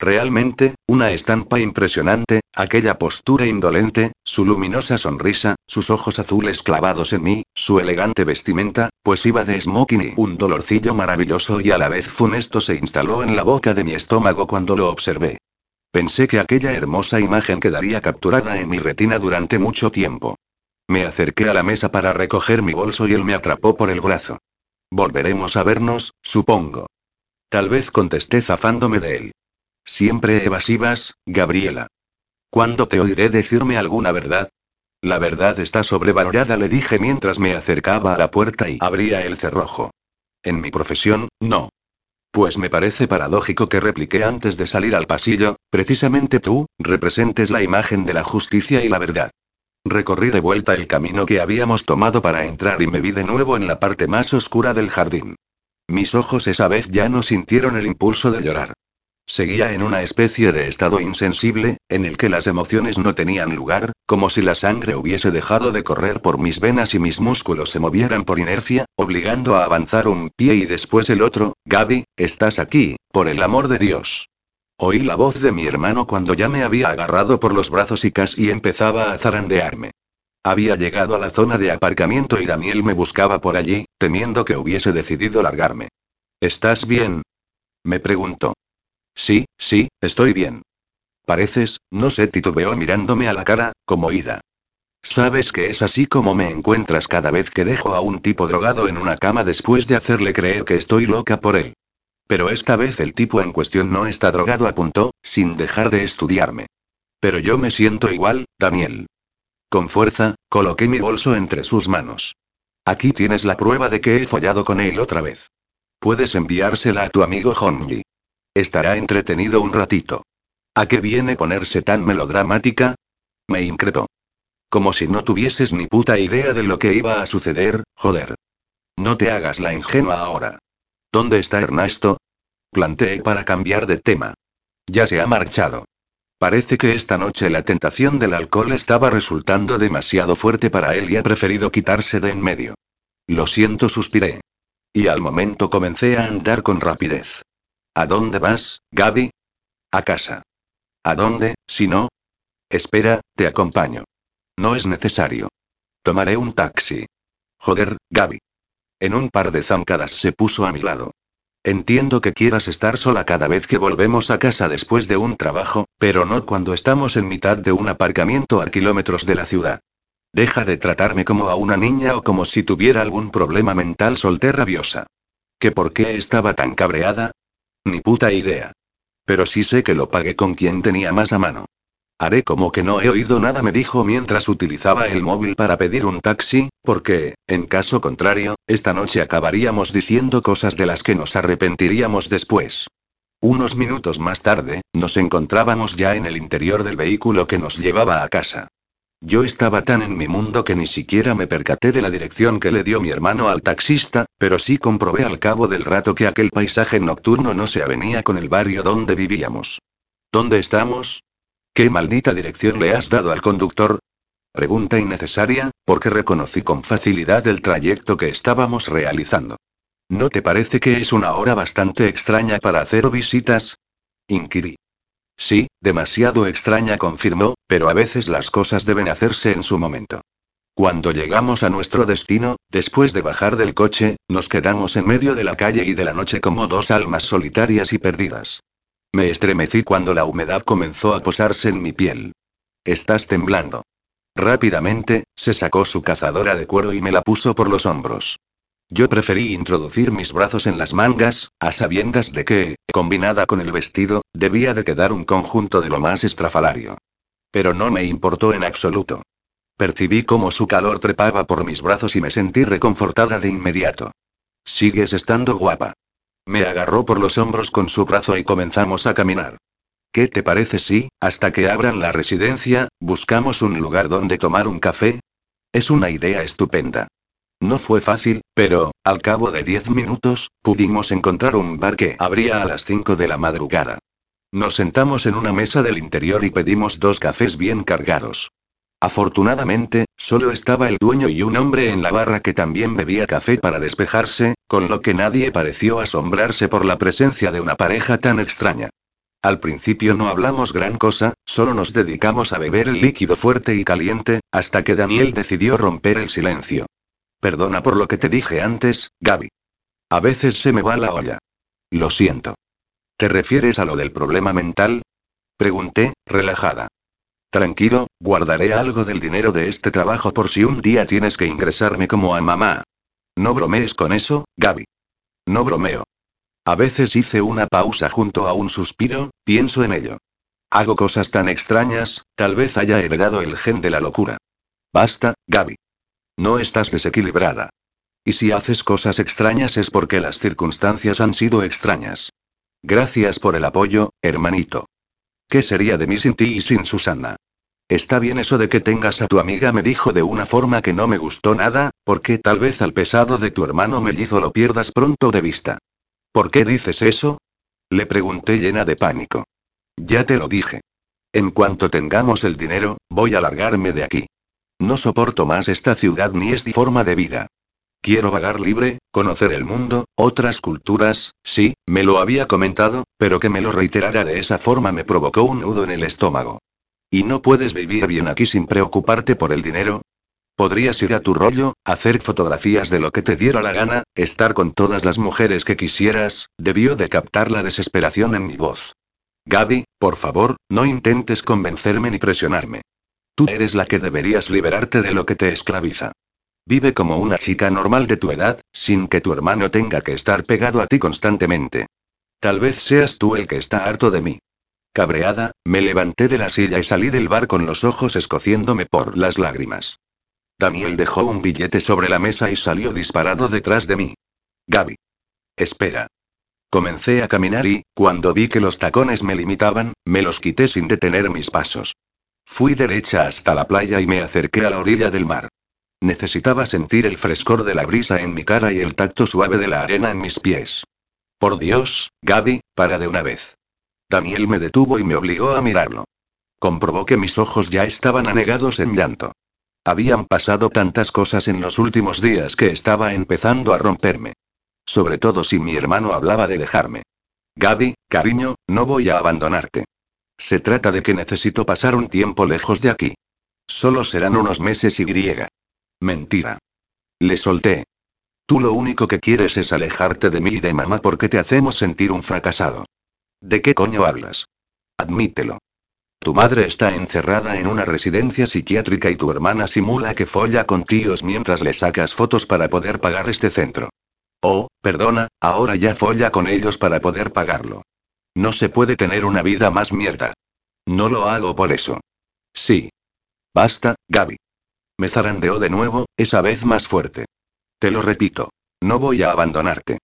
Realmente, una estampa impresionante, aquella postura indolente, su luminosa sonrisa, sus ojos azules clavados en mí, su elegante vestimenta, pues iba de smoking y un dolorcillo maravilloso y a la vez funesto se instaló en la boca de mi estómago cuando lo observé. Pensé que aquella hermosa imagen quedaría capturada en mi retina durante mucho tiempo. Me acerqué a la mesa para recoger mi bolso y él me atrapó por el brazo. Volveremos a vernos, supongo. Tal vez contesté zafándome de él. Siempre evasivas, Gabriela. ¿Cuándo te oiré decirme alguna verdad? La verdad está sobrevalorada, le dije mientras me acercaba a la puerta y abría el cerrojo. En mi profesión, no. Pues me parece paradójico que repliqué antes de salir al pasillo, precisamente tú, representes la imagen de la justicia y la verdad. Recorrí de vuelta el camino que habíamos tomado para entrar y me vi de nuevo en la parte más oscura del jardín. Mis ojos esa vez ya no sintieron el impulso de llorar. Seguía en una especie de estado insensible, en el que las emociones no tenían lugar, como si la sangre hubiese dejado de correr por mis venas y mis músculos se movieran por inercia, obligando a avanzar un pie y después el otro. Gaby, estás aquí, por el amor de Dios. Oí la voz de mi hermano cuando ya me había agarrado por los brazos y casi empezaba a zarandearme. Había llegado a la zona de aparcamiento y Daniel me buscaba por allí, temiendo que hubiese decidido largarme. ¿Estás bien? Me preguntó. Sí, sí, estoy bien. Pareces, no sé, titubeó mirándome a la cara, como ida. Sabes que es así como me encuentras cada vez que dejo a un tipo drogado en una cama después de hacerle creer que estoy loca por él. Pero esta vez el tipo en cuestión no está drogado, apuntó, sin dejar de estudiarme. Pero yo me siento igual, Daniel. Con fuerza, coloqué mi bolso entre sus manos. Aquí tienes la prueba de que he follado con él otra vez. Puedes enviársela a tu amigo Honji. Estará entretenido un ratito. ¿A qué viene ponerse tan melodramática? Me increpó. Como si no tuvieses ni puta idea de lo que iba a suceder, joder. No te hagas la ingenua ahora. ¿Dónde está Ernesto? Planteé para cambiar de tema. Ya se ha marchado. Parece que esta noche la tentación del alcohol estaba resultando demasiado fuerte para él y ha preferido quitarse de en medio. Lo siento, suspiré. Y al momento comencé a andar con rapidez. ¿A dónde vas, Gaby? A casa. ¿A dónde, si no? Espera, te acompaño. No es necesario. Tomaré un taxi. Joder, Gaby. En un par de zancadas se puso a mi lado. Entiendo que quieras estar sola cada vez que volvemos a casa después de un trabajo, pero no cuando estamos en mitad de un aparcamiento a kilómetros de la ciudad. Deja de tratarme como a una niña o como si tuviera algún problema mental, solté rabiosa. ¿Que por qué estaba tan cabreada? Ni puta idea. Pero sí sé que lo pagué con quien tenía más a mano. Haré como que no he oído nada, me dijo mientras utilizaba el móvil para pedir un taxi, porque, en caso contrario, esta noche acabaríamos diciendo cosas de las que nos arrepentiríamos después. Unos minutos más tarde, nos encontrábamos ya en el interior del vehículo que nos llevaba a casa. Yo estaba tan en mi mundo que ni siquiera me percaté de la dirección que le dio mi hermano al taxista, pero sí comprobé al cabo del rato que aquel paisaje nocturno no se avenía con el barrio donde vivíamos. ¿Dónde estamos? ¿Qué maldita dirección le has dado al conductor? Pregunta innecesaria, porque reconocí con facilidad el trayecto que estábamos realizando. ¿No te parece que es una hora bastante extraña para hacer visitas? Inquirí. Sí, demasiado extraña, confirmó, pero a veces las cosas deben hacerse en su momento. Cuando llegamos a nuestro destino, después de bajar del coche, nos quedamos en medio de la calle y de la noche como dos almas solitarias y perdidas. Me estremecí cuando la humedad comenzó a posarse en mi piel. Estás temblando. Rápidamente, se sacó su cazadora de cuero y me la puso por los hombros. Yo preferí introducir mis brazos en las mangas, a sabiendas de que, combinada con el vestido, debía de quedar un conjunto de lo más estrafalario. Pero no me importó en absoluto. Percibí cómo su calor trepaba por mis brazos y me sentí reconfortada de inmediato. Sigues estando guapa. Me agarró por los hombros con su brazo y comenzamos a caminar. ¿Qué te parece si, hasta que abran la residencia, buscamos un lugar donde tomar un café? Es una idea estupenda. No fue fácil, pero, al cabo de diez minutos, pudimos encontrar un bar que abría a las cinco de la madrugada. Nos sentamos en una mesa del interior y pedimos dos cafés bien cargados. Afortunadamente, solo estaba el dueño y un hombre en la barra que también bebía café para despejarse, con lo que nadie pareció asombrarse por la presencia de una pareja tan extraña. Al principio no hablamos gran cosa, solo nos dedicamos a beber el líquido fuerte y caliente, hasta que Daniel decidió romper el silencio. Perdona por lo que te dije antes, Gaby. A veces se me va la olla. Lo siento. ¿Te refieres a lo del problema mental? Pregunté, relajada. Tranquilo, guardaré algo del dinero de este trabajo por si un día tienes que ingresarme como a mamá. No bromees con eso, Gaby. No bromeo. A veces hice una pausa junto a un suspiro, pienso en ello. Hago cosas tan extrañas, tal vez haya heredado el gen de la locura. Basta, Gaby. No estás desequilibrada. Y si haces cosas extrañas es porque las circunstancias han sido extrañas. Gracias por el apoyo, hermanito. ¿Qué sería de mí sin ti y sin Susana? Está bien eso de que tengas a tu amiga, me dijo de una forma que no me gustó nada, porque tal vez al pesado de tu hermano mellizo lo pierdas pronto de vista. ¿Por qué dices eso? Le pregunté llena de pánico. Ya te lo dije. En cuanto tengamos el dinero, voy a largarme de aquí. No soporto más esta ciudad ni esta forma de vida. Quiero vagar libre, conocer el mundo, otras culturas, sí, me lo había comentado, pero que me lo reiterara de esa forma me provocó un nudo en el estómago. ¿Y no puedes vivir bien aquí sin preocuparte por el dinero? Podrías ir a tu rollo, hacer fotografías de lo que te diera la gana, estar con todas las mujeres que quisieras, debió de captar la desesperación en mi voz. Gaby, por favor, no intentes convencerme ni presionarme. Tú eres la que deberías liberarte de lo que te esclaviza. Vive como una chica normal de tu edad, sin que tu hermano tenga que estar pegado a ti constantemente. Tal vez seas tú el que está harto de mí. Cabreada, me levanté de la silla y salí del bar con los ojos escociéndome por las lágrimas. Daniel dejó un billete sobre la mesa y salió disparado detrás de mí. Gaby. Espera. Comencé a caminar y, cuando vi que los tacones me limitaban, me los quité sin detener mis pasos. Fui derecha hasta la playa y me acerqué a la orilla del mar. Necesitaba sentir el frescor de la brisa en mi cara y el tacto suave de la arena en mis pies. Por Dios, Gaby, para de una vez. Daniel me detuvo y me obligó a mirarlo. Comprobó que mis ojos ya estaban anegados en llanto. Habían pasado tantas cosas en los últimos días que estaba empezando a romperme. Sobre todo si mi hermano hablaba de dejarme. Gaby, cariño, no voy a abandonarte. Se trata de que necesito pasar un tiempo lejos de aquí. Solo serán unos meses y griega. Mentira. Le solté. Tú lo único que quieres es alejarte de mí y de mamá porque te hacemos sentir un fracasado. ¿De qué coño hablas? Admítelo. Tu madre está encerrada en una residencia psiquiátrica y tu hermana simula que folla con tíos mientras le sacas fotos para poder pagar este centro. Oh, perdona, ahora ya folla con ellos para poder pagarlo. No se puede tener una vida más mierda. No lo hago por eso. Sí. Basta, Gaby. Me zarandeó de nuevo, esa vez más fuerte. Te lo repito. No voy a abandonarte.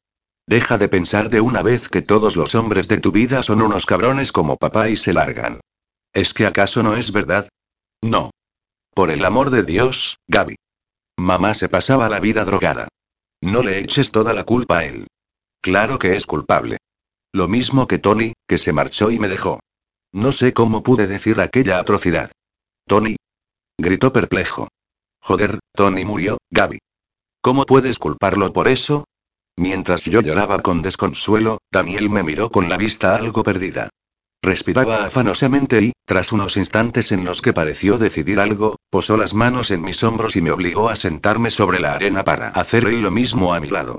Deja de pensar de una vez que todos los hombres de tu vida son unos cabrones como papá y se largan. ¿Es que acaso no es verdad? No. Por el amor de Dios, Gaby. Mamá se pasaba la vida drogada. No le eches toda la culpa a él. Claro que es culpable. Lo mismo que Tony, que se marchó y me dejó. No sé cómo pude decir aquella atrocidad. Tony. Gritó perplejo. Joder, Tony murió, Gaby. ¿Cómo puedes culparlo por eso? Mientras yo lloraba con desconsuelo, Daniel me miró con la vista algo perdida. Respiraba afanosamente y, tras unos instantes en los que pareció decidir algo, posó las manos en mis hombros y me obligó a sentarme sobre la arena para hacer él lo mismo a mi lado.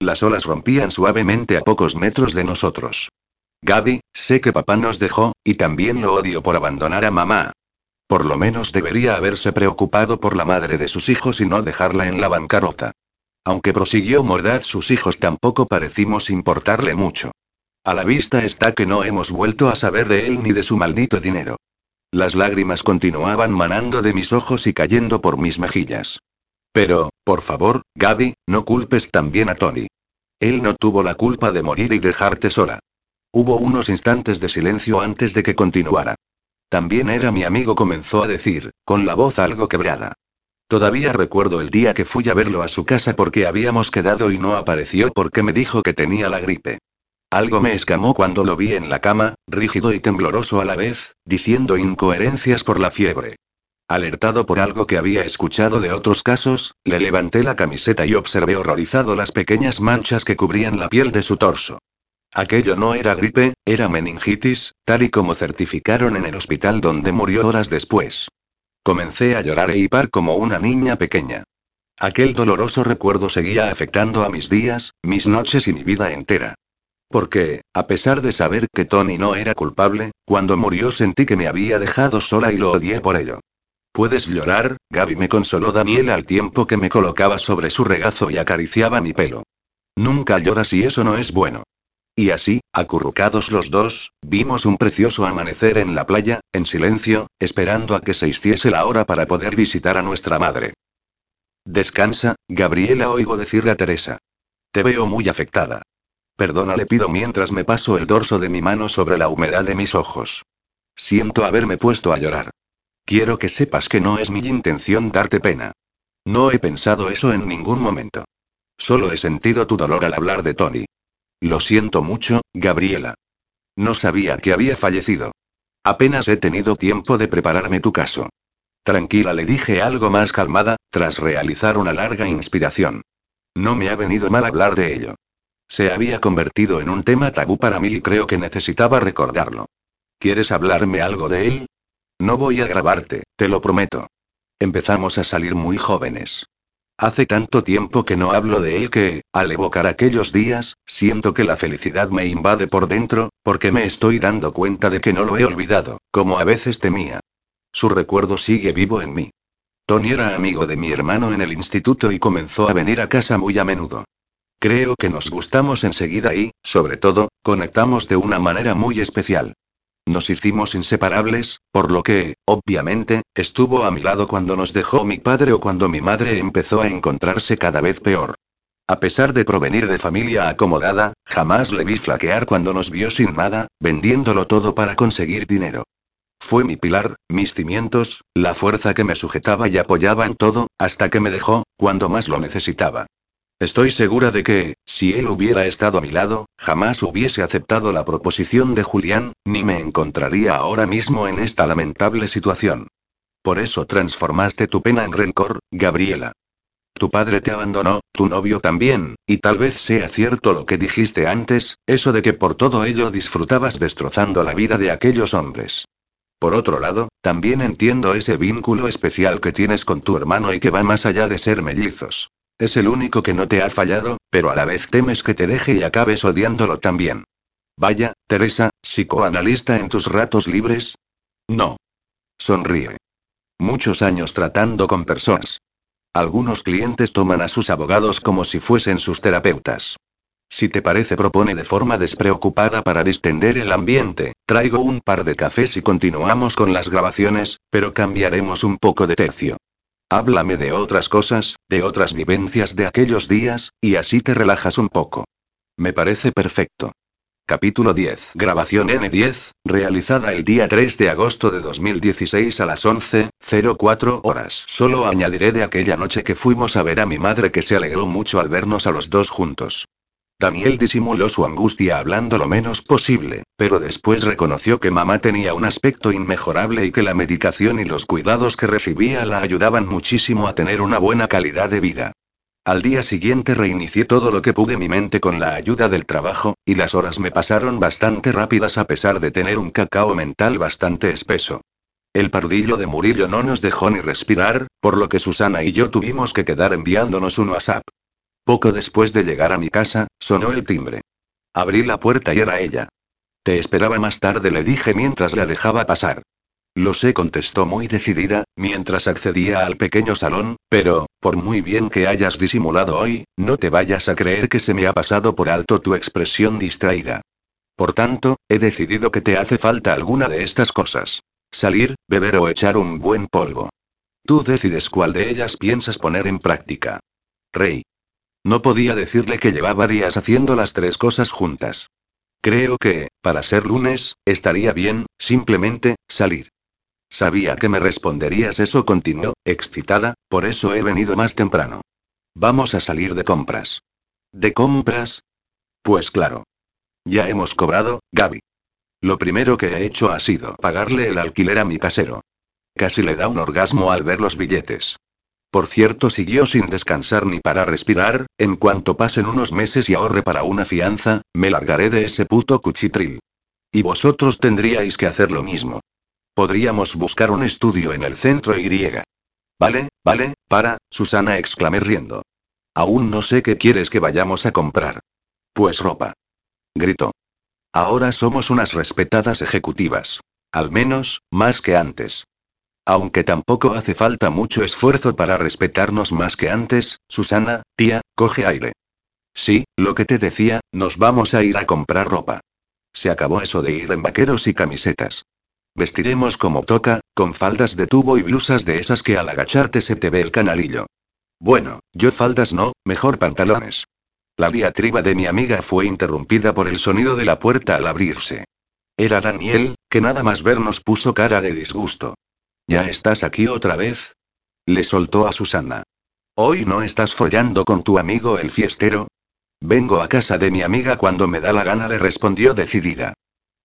Las olas rompían suavemente a pocos metros de nosotros. Gaby, sé que papá nos dejó, y también lo odio por abandonar a mamá. Por lo menos debería haberse preocupado por la madre de sus hijos y no dejarla en la bancarrota. Aunque prosiguió mordaz, sus hijos tampoco parecimos importarle mucho. A la vista está que no hemos vuelto a saber de él ni de su maldito dinero. Las lágrimas continuaban manando de mis ojos y cayendo por mis mejillas. Pero, por favor, Gaby, no culpes también a Tony. Él no tuvo la culpa de morir y dejarte sola. Hubo unos instantes de silencio antes de que continuara. También era mi amigo, comenzó a decir, con la voz algo quebrada. Todavía recuerdo el día que fui a verlo a su casa porque habíamos quedado y no apareció porque me dijo que tenía la gripe. Algo me escamó cuando lo vi en la cama, rígido y tembloroso a la vez, diciendo incoherencias por la fiebre. Alertado por algo que había escuchado de otros casos, le levanté la camiseta y observé horrorizado las pequeñas manchas que cubrían la piel de su torso. Aquello no era gripe, era meningitis, tal y como certificaron en el hospital donde murió horas después. Comencé a llorar e hipar como una niña pequeña. Aquel doloroso recuerdo seguía afectando a mis días, mis noches y mi vida entera. Porque, a pesar de saber que Tony no era culpable, cuando murió sentí que me había dejado sola y lo odié por ello. Puedes llorar, Gaby me consoló Daniela al tiempo que me colocaba sobre su regazo y acariciaba mi pelo. Nunca lloras y eso no es bueno. Y así, acurrucados los dos, vimos un precioso amanecer en la playa, en silencio, esperando a que se hiciese la hora para poder visitar a nuestra madre. Descansa, Gabriela, oigo decirle a Teresa. Te veo muy afectada. Perdona, le pido mientras me paso el dorso de mi mano sobre la humedad de mis ojos. Siento haberme puesto a llorar. Quiero que sepas que no es mi intención darte pena. No he pensado eso en ningún momento. Solo he sentido tu dolor al hablar de Tony. Lo siento mucho, Gabriela. No sabía que había fallecido. Apenas he tenido tiempo de prepararme tu caso. Tranquila, le dije algo más calmada, tras realizar una larga inspiración. No me ha venido mal hablar de ello. Se había convertido en un tema tabú para mí y creo que necesitaba recordarlo. ¿Quieres hablarme algo de él? No voy a grabarte, te lo prometo. Empezamos a salir muy jóvenes. Hace tanto tiempo que no hablo de él que, al evocar aquellos días, siento que la felicidad me invade por dentro, porque me estoy dando cuenta de que no lo he olvidado, como a veces temía. Su recuerdo sigue vivo en mí. Tony era amigo de mi hermano en el instituto y comenzó a venir a casa muy a menudo. Creo que nos gustamos enseguida y, sobre todo, conectamos de una manera muy especial. Nos hicimos inseparables, por lo que, obviamente, estuvo a mi lado cuando nos dejó mi padre o cuando mi madre empezó a encontrarse cada vez peor. A pesar de provenir de familia acomodada, jamás le vi flaquear cuando nos vio sin nada, vendiéndolo todo para conseguir dinero. Fue mi pilar, mis cimientos, la fuerza que me sujetaba y apoyaba en todo, hasta que me dejó, cuando más lo necesitaba. Estoy segura de que, si él hubiera estado a mi lado, jamás hubiese aceptado la proposición de Julián, ni me encontraría ahora mismo en esta lamentable situación. Por eso transformaste tu pena en rencor, Gabriela. Tu padre te abandonó, tu novio también, y tal vez sea cierto lo que dijiste antes, eso de que por todo ello disfrutabas destrozando la vida de aquellos hombres. Por otro lado, también entiendo ese vínculo especial que tienes con tu hermano y que va más allá de ser mellizos. Es el único que no te ha fallado, pero a la vez temes que te deje y acabes odiándolo también. Vaya, Teresa, psicoanalista en tus ratos libres. No. Sonríe. Muchos años tratando con personas. Algunos clientes toman a sus abogados como si fuesen sus terapeutas. Si te parece, propone de forma despreocupada para distender el ambiente, traigo un par de cafés y continuamos con las grabaciones, pero cambiaremos un poco de tercio. Háblame de otras cosas, de otras vivencias de aquellos días, y así te relajas un poco. Me parece perfecto. Capítulo 10. Grabación N10, realizada el día 3 de agosto de 2016 a las 11.04 horas. Solo añadiré de aquella noche que fuimos a ver a mi madre que se alegró mucho al vernos a los dos juntos. Daniel disimuló su angustia hablando lo menos posible, pero después reconoció que mamá tenía un aspecto inmejorable y que la medicación y los cuidados que recibía la ayudaban muchísimo a tener una buena calidad de vida. Al día siguiente reinicié todo lo que pude mi mente con la ayuda del trabajo, y las horas me pasaron bastante rápidas a pesar de tener un cacao mental bastante espeso. El pardillo de Murillo no nos dejó ni respirar, por lo que Susana y yo tuvimos que quedar enviándonos un WhatsApp. Poco después de llegar a mi casa, sonó el timbre. Abrí la puerta y era ella. Te esperaba más tarde, le dije mientras la dejaba pasar. Lo sé, contestó muy decidida, mientras accedía al pequeño salón, pero, por muy bien que hayas disimulado hoy, no te vayas a creer que se me ha pasado por alto tu expresión distraída. Por tanto, he decidido que te hace falta alguna de estas cosas. Salir, beber o echar un buen polvo. Tú decides cuál de ellas piensas poner en práctica. Rey. No podía decirle que llevaba días haciendo las tres cosas juntas. Creo que, para ser lunes, estaría bien, simplemente, salir. Sabía que me responderías eso, continuó, excitada, por eso he venido más temprano. Vamos a salir de compras. ¿De compras? Pues claro. Ya hemos cobrado, Gaby. Lo primero que he hecho ha sido pagarle el alquiler a mi casero. Casi le da un orgasmo al ver los billetes. Por cierto, siguió sin descansar ni para respirar, en cuanto pasen unos meses y ahorre para una fianza, me largaré de ese puto cuchitril. Y vosotros tendríais que hacer lo mismo. Podríamos buscar un estudio en el centro Y. Vale, vale, para, Susana exclamé riendo. Aún no sé qué quieres que vayamos a comprar. Pues ropa. Gritó. Ahora somos unas respetadas ejecutivas. Al menos, más que antes. Aunque tampoco hace falta mucho esfuerzo para respetarnos más que antes, Susana, tía, coge aire. Sí, lo que te decía, nos vamos a ir a comprar ropa. Se acabó eso de ir en vaqueros y camisetas. Vestiremos como toca, con faldas de tubo y blusas de esas que al agacharte se te ve el canalillo. Bueno, yo faldas no, mejor pantalones. La diatriba de mi amiga fue interrumpida por el sonido de la puerta al abrirse. Era Daniel, que nada más vernos puso cara de disgusto. ¿Ya estás aquí otra vez? Le soltó a Susana. ¿Hoy no estás follando con tu amigo el fiestero? Vengo a casa de mi amiga cuando me da la gana, le respondió decidida.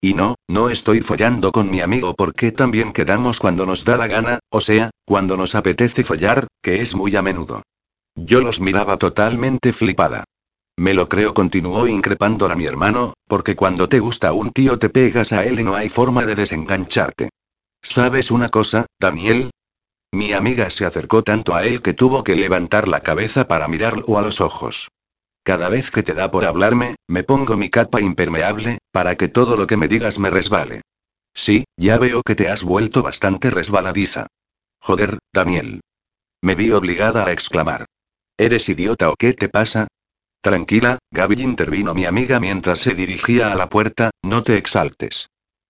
Y no, no estoy follando con mi amigo porque también quedamos cuando nos da la gana, o sea, cuando nos apetece follar, que es muy a menudo. Yo los miraba totalmente flipada. Me lo creo, continuó increpándola mi hermano, porque cuando te gusta un tío te pegas a él y no hay forma de desengancharte. ¿Sabes una cosa, Daniel? Mi amiga se acercó tanto a él que tuvo que levantar la cabeza para mirarlo a los ojos. Cada vez que te da por hablarme, me pongo mi capa impermeable, para que todo lo que me digas me resbale. Sí, ya veo que te has vuelto bastante resbaladiza. Joder, Daniel. Me vi obligada a exclamar. ¿Eres idiota o qué te pasa? Tranquila, Gaby intervino mi amiga mientras se dirigía a la puerta, no te exaltes.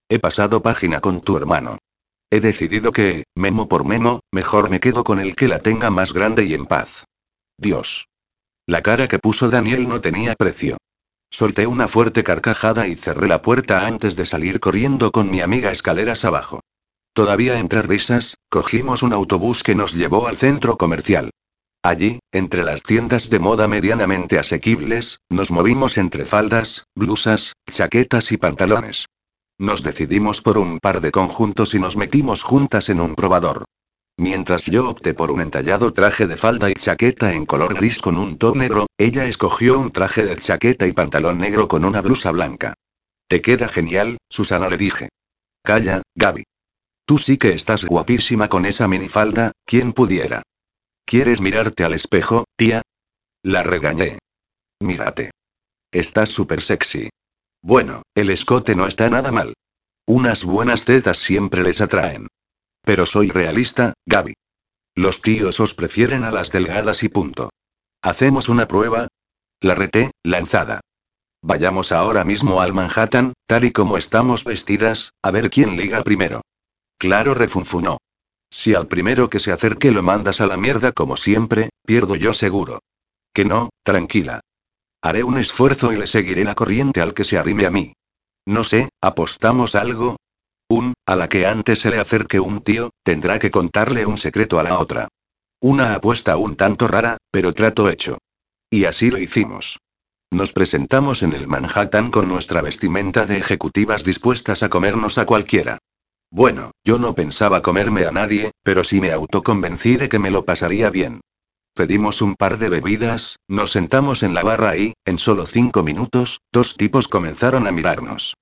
He pasado página con tu hermano. He decidido que, memo por memo, mejor me quedo con el que la tenga más grande y en paz. Dios. La cara que puso Daniel no tenía precio. Solté una fuerte carcajada y cerré la puerta antes de salir corriendo con mi amiga escaleras abajo. Todavía entre risas, cogimos un autobús que nos llevó al centro comercial. Allí, entre las tiendas de moda medianamente asequibles, nos movimos entre faldas, blusas, chaquetas y pantalones. Nos decidimos por un par de conjuntos y nos metimos juntas en un probador. Mientras yo opté por un entallado traje de falda y chaqueta en color gris con un top negro, ella escogió un traje de chaqueta y pantalón negro con una blusa blanca. Te queda genial, Susana le dije. Calla, Gaby. Tú sí que estás guapísima con esa minifalda, ¿quién pudiera? ¿Quieres mirarte al espejo, tía? La regañé. Mírate. Estás súper sexy. Bueno, el escote no está nada mal. Unas buenas tetas siempre les atraen. Pero soy realista, Gaby. Los tíos os prefieren a las delgadas y punto. ¿Hacemos una prueba? La reté, lanzada. Vayamos ahora mismo al Manhattan, tal y como estamos vestidas, a ver quién liga primero. Claro, refunfunó. Si al primero que se acerque lo mandas a la mierda como siempre, pierdo yo seguro. Que no, tranquila. Haré un esfuerzo y le seguiré la corriente al que se arrime a mí. No sé, ¿apostamos algo? Un, a la que antes se le acerque un tío, tendrá que contarle un secreto a la otra. Una apuesta un tanto rara, pero trato hecho. Y así lo hicimos. Nos presentamos en el Manhattan con nuestra vestimenta de ejecutivas dispuestas a comernos a cualquiera. Bueno, yo no pensaba comerme a nadie, pero sí me autoconvencí de que me lo pasaría bien. Pedimos un par de bebidas, nos sentamos en la barra y, en solo cinco minutos, dos tipos comenzaron a mirarnos.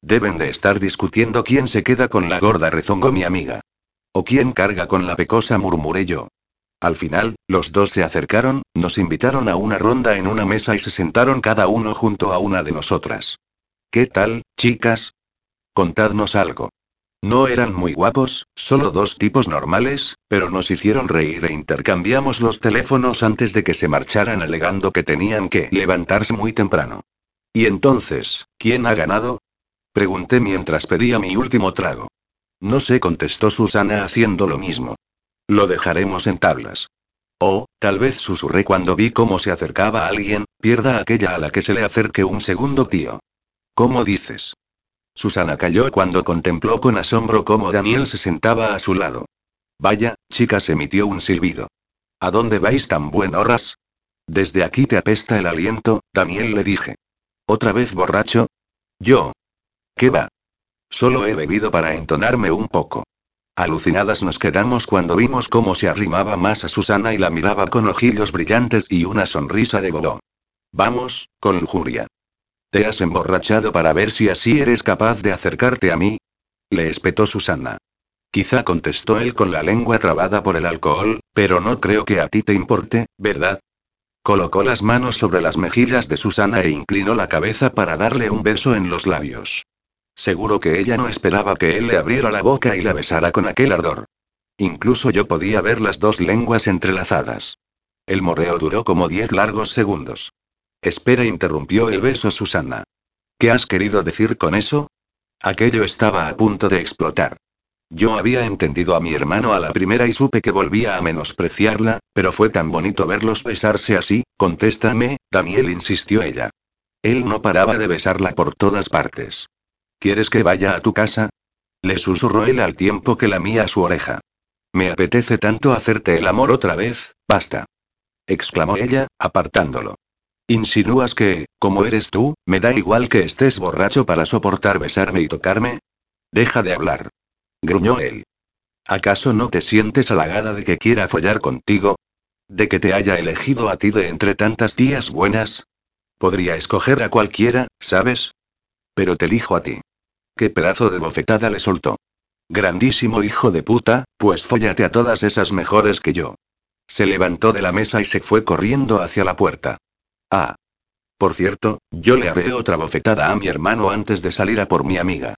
Deben de estar discutiendo quién se queda con la gorda, rezongó mi amiga. O quién carga con la pecosa, murmuré yo. Al final, los dos se acercaron, nos invitaron a una ronda en una mesa y se sentaron cada uno junto a una de nosotras. ¿Qué tal, chicas? Contadnos algo. No eran muy guapos, solo dos tipos normales, pero nos hicieron reír e intercambiamos los teléfonos antes de que se marcharan alegando que tenían que levantarse muy temprano. ¿Y entonces, quién ha ganado? Pregunté mientras pedía mi último trago. No sé, contestó Susana haciendo lo mismo. Lo dejaremos en tablas. O, tal vez susurré cuando vi cómo se acercaba alguien, pierda aquella a la que se le acerque un segundo tío. ¿Cómo dices? Susana calló cuando contempló con asombro cómo Daniel se sentaba a su lado. Vaya, chicas, emitió un silbido. ¿A dónde vais tan buen horas? Desde aquí te apesta el aliento, Daniel le dije. ¿Otra vez borracho? Yo. ¿Qué va? Solo he bebido para entonarme un poco. Alucinadas nos quedamos cuando vimos cómo se arrimaba más a Susana y la miraba con ojillos brillantes y una sonrisa de boló. Vamos, con lujuria. ¿Te has emborrachado para ver si así eres capaz de acercarte a mí? Le espetó Susana. Quizá contestó él con la lengua trabada por el alcohol, pero no creo que a ti te importe, ¿verdad? Colocó las manos sobre las mejillas de Susana e inclinó la cabeza para darle un beso en los labios. Seguro que ella no esperaba que él le abriera la boca y la besara con aquel ardor. Incluso yo podía ver las dos lenguas entrelazadas. El moreo duró como diez largos segundos. Espera, interrumpió el beso Susana. ¿Qué has querido decir con eso? Aquello estaba a punto de explotar. Yo había entendido a mi hermano a la primera y supe que volvía a menospreciarla, pero fue tan bonito verlos besarse así, contéstame, Daniel insistió ella. Él no paraba de besarla por todas partes. ¿Quieres que vaya a tu casa? Le susurró él al tiempo que lamía su oreja. Me apetece tanto hacerte el amor otra vez, basta. exclamó ella, apartándolo. ¿Insinúas que, como eres tú, me da igual que estés borracho para soportar besarme y tocarme? Deja de hablar gruñó él. ¿Acaso no te sientes halagada de que quiera follar contigo? ¿De que te haya elegido a ti de entre tantas tías buenas? Podría escoger a cualquiera, ¿sabes? Pero te elijo a ti. ¿Qué pedazo de bofetada le soltó? Grandísimo hijo de puta, pues fóllate a todas esas mejores que yo. Se levantó de la mesa y se fue corriendo hacia la puerta. Ah. Por cierto, yo le haré otra bofetada a mi hermano antes de salir a por mi amiga.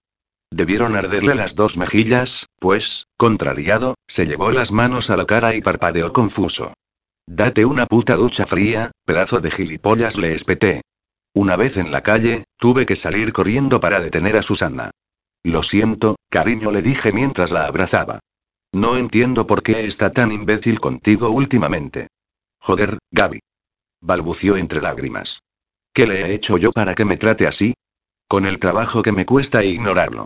Debieron arderle las dos mejillas, pues, contrariado, se llevó las manos a la cara y parpadeó confuso. Date una puta ducha fría, pedazo de gilipollas le espeté. Una vez en la calle, tuve que salir corriendo para detener a Susana. Lo siento, cariño le dije mientras la abrazaba. No entiendo por qué está tan imbécil contigo últimamente. Joder, Gaby. Balbució entre lágrimas. ¿Qué le he hecho yo para que me trate así? Con el trabajo que me cuesta ignorarlo.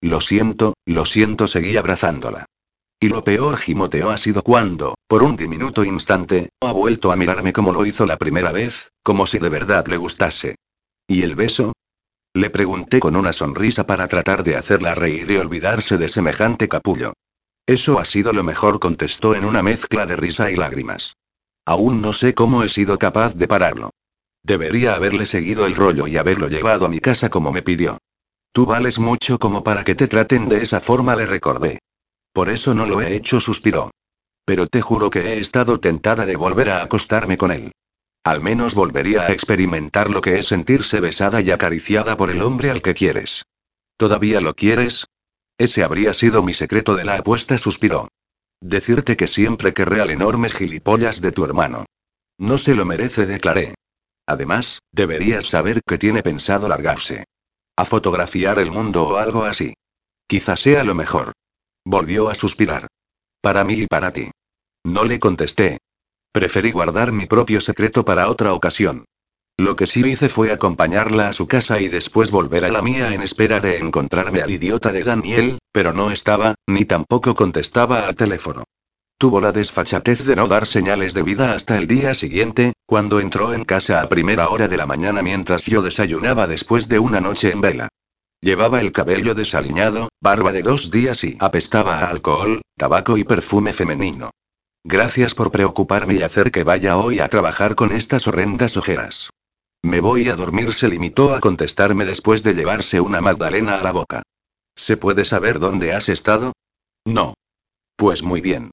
Lo siento, lo siento, seguí abrazándola. Y lo peor gimoteó ha sido cuando, por un diminuto instante, ha vuelto a mirarme como lo hizo la primera vez, como si de verdad le gustase. ¿Y el beso? Le pregunté con una sonrisa para tratar de hacerla reír y olvidarse de semejante capullo. Eso ha sido lo mejor, contestó en una mezcla de risa y lágrimas. Aún no sé cómo he sido capaz de pararlo. Debería haberle seguido el rollo y haberlo llevado a mi casa como me pidió. Tú vales mucho como para que te traten de esa forma, le recordé. Por eso no lo he hecho, suspiró. Pero te juro que he estado tentada de volver a acostarme con él. Al menos volvería a experimentar lo que es sentirse besada y acariciada por el hombre al que quieres. ¿Todavía lo quieres? Ese habría sido mi secreto de la apuesta, suspiró. Decirte que siempre querré al enorme gilipollas de tu hermano. No se lo merece, declaré. Además, deberías saber que tiene pensado largarse. A fotografiar el mundo o algo así. Quizá sea lo mejor. Volvió a suspirar. Para mí y para ti. No le contesté. Preferí guardar mi propio secreto para otra ocasión. Lo que sí hice fue acompañarla a su casa y después volver a la mía en espera de encontrarme al idiota de Daniel, pero no estaba, ni tampoco contestaba al teléfono. Tuvo la desfachatez de no dar señales de vida hasta el día siguiente, cuando entró en casa a primera hora de la mañana mientras yo desayunaba después de una noche en vela. Llevaba el cabello desaliñado, barba de dos días y apestaba a alcohol, tabaco y perfume femenino. Gracias por preocuparme y hacer que vaya hoy a trabajar con estas horrendas ojeras. Me voy a dormir, se limitó a contestarme después de llevarse una magdalena a la boca. ¿Se puede saber dónde has estado? No. Pues muy bien.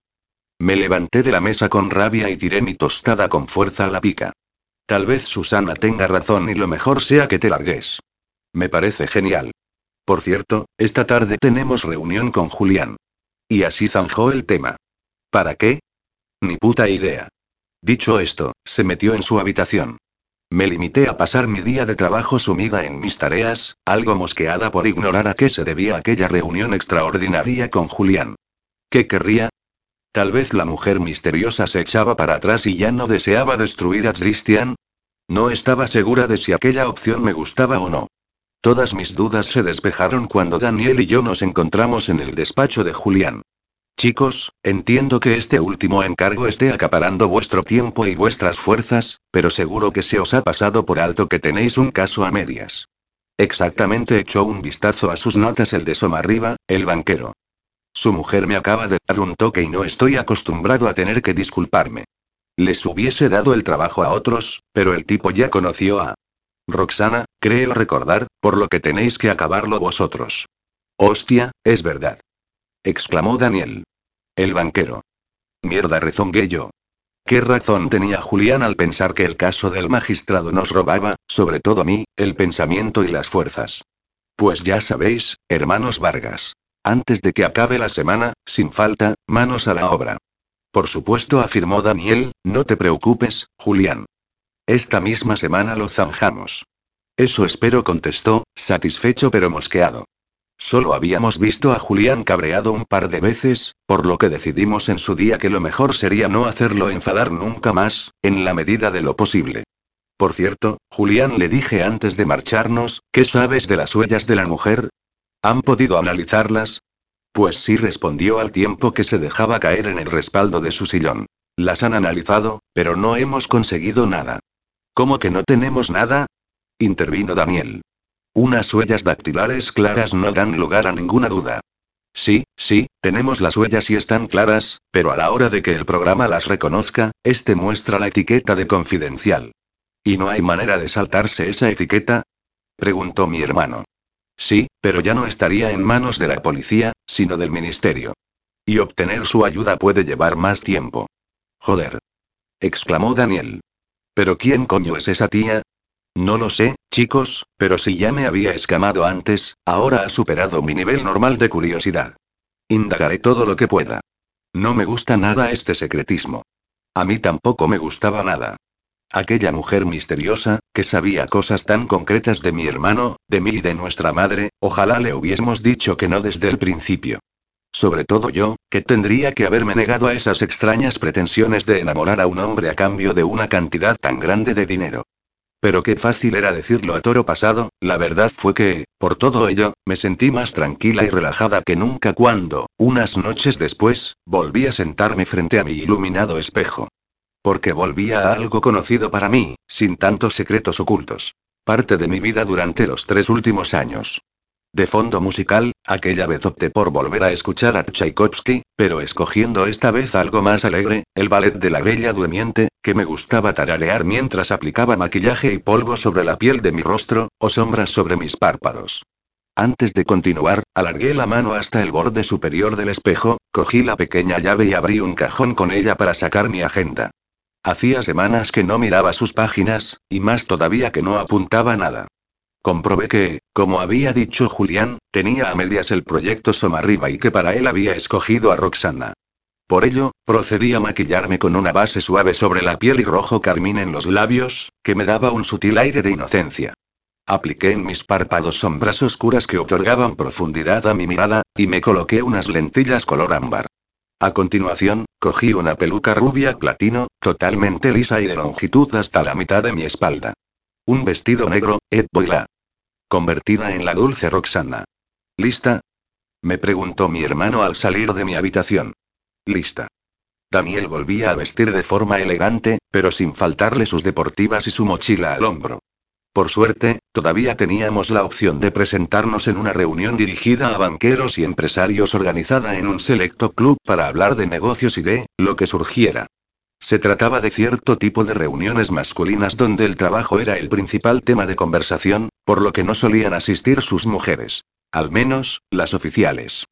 Me levanté de la mesa con rabia y tiré mi tostada con fuerza a la pica. Tal vez Susana tenga razón y lo mejor sea que te largues. Me parece genial. Por cierto, esta tarde tenemos reunión con Julián. Y así zanjó el tema. ¿Para qué? Ni puta idea. Dicho esto, se metió en su habitación. Me limité a pasar mi día de trabajo sumida en mis tareas, algo mosqueada por ignorar a qué se debía aquella reunión extraordinaria con Julián. ¿Qué querría? Tal vez la mujer misteriosa se echaba para atrás y ya no deseaba destruir a Christian. No estaba segura de si aquella opción me gustaba o no. Todas mis dudas se despejaron cuando Daniel y yo nos encontramos en el despacho de Julián. Chicos, entiendo que este último encargo esté acaparando vuestro tiempo y vuestras fuerzas, pero seguro que se os ha pasado por alto que tenéis un caso a medias. Exactamente echó un vistazo a sus notas el de Somarriba, el banquero. Su mujer me acaba de dar un toque y no estoy acostumbrado a tener que disculparme. Les hubiese dado el trabajo a otros, pero el tipo ya conoció a Roxana, creo recordar, por lo que tenéis que acabarlo vosotros. Hostia, es verdad. Exclamó Daniel. El banquero. Mierda, rezongué yo. ¿Qué razón tenía Julián al pensar que el caso del magistrado nos robaba, sobre todo a mí, el pensamiento y las fuerzas? Pues ya sabéis, hermanos Vargas. Antes de que acabe la semana, sin falta, manos a la obra. Por supuesto, afirmó Daniel, no te preocupes, Julián. Esta misma semana lo zanjamos. Eso espero, contestó, satisfecho pero mosqueado. Solo habíamos visto a Julián cabreado un par de veces, por lo que decidimos en su día que lo mejor sería no hacerlo enfadar nunca más, en la medida de lo posible. Por cierto, Julián le dije antes de marcharnos, ¿qué sabes de las huellas de la mujer? ¿Han podido analizarlas? Pues sí respondió al tiempo que se dejaba caer en el respaldo de su sillón. Las han analizado, pero no hemos conseguido nada. ¿Cómo que no tenemos nada? intervino Daniel. Unas huellas dactilares claras no dan lugar a ninguna duda. Sí, sí, tenemos las huellas y están claras, pero a la hora de que el programa las reconozca, este muestra la etiqueta de confidencial. ¿Y no hay manera de saltarse esa etiqueta? preguntó mi hermano. Sí, pero ya no estaría en manos de la policía, sino del ministerio. Y obtener su ayuda puede llevar más tiempo. Joder. exclamó Daniel. ¿Pero quién coño es esa tía? No lo sé, chicos, pero si ya me había escamado antes, ahora ha superado mi nivel normal de curiosidad. Indagaré todo lo que pueda. No me gusta nada este secretismo. A mí tampoco me gustaba nada. Aquella mujer misteriosa, que sabía cosas tan concretas de mi hermano, de mí y de nuestra madre, ojalá le hubiésemos dicho que no desde el principio. Sobre todo yo, que tendría que haberme negado a esas extrañas pretensiones de enamorar a un hombre a cambio de una cantidad tan grande de dinero. Pero qué fácil era decirlo a toro pasado, la verdad fue que, por todo ello, me sentí más tranquila y relajada que nunca cuando, unas noches después, volví a sentarme frente a mi iluminado espejo. Porque volvía a algo conocido para mí, sin tantos secretos ocultos. Parte de mi vida durante los tres últimos años. De fondo musical, aquella vez opté por volver a escuchar a Tchaikovsky, pero escogiendo esta vez algo más alegre, el ballet de la Bella Durmiente, que me gustaba tararear mientras aplicaba maquillaje y polvo sobre la piel de mi rostro, o sombras sobre mis párpados. Antes de continuar, alargué la mano hasta el borde superior del espejo, cogí la pequeña llave y abrí un cajón con ella para sacar mi agenda. Hacía semanas que no miraba sus páginas, y más todavía que no apuntaba nada. Comprobé que, como había dicho Julián, tenía a medias el proyecto Somarriba y que para él había escogido a Roxana. Por ello, procedí a maquillarme con una base suave sobre la piel y rojo carmín en los labios, que me daba un sutil aire de inocencia. Apliqué en mis párpados sombras oscuras que otorgaban profundidad a mi mirada, y me coloqué unas lentillas color ámbar. A continuación, cogí una peluca rubia platino, totalmente lisa y de longitud hasta la mitad de mi espalda. Un vestido negro, et boila. Convertida en la dulce Roxana. ¿Lista? Me preguntó mi hermano al salir de mi habitación. Lista. Daniel volvía a vestir de forma elegante, pero sin faltarle sus deportivas y su mochila al hombro. Por suerte, todavía teníamos la opción de presentarnos en una reunión dirigida a banqueros y empresarios organizada en un selecto club para hablar de negocios y de, lo que surgiera. Se trataba de cierto tipo de reuniones masculinas donde el trabajo era el principal tema de conversación, por lo que no solían asistir sus mujeres. Al menos, las oficiales.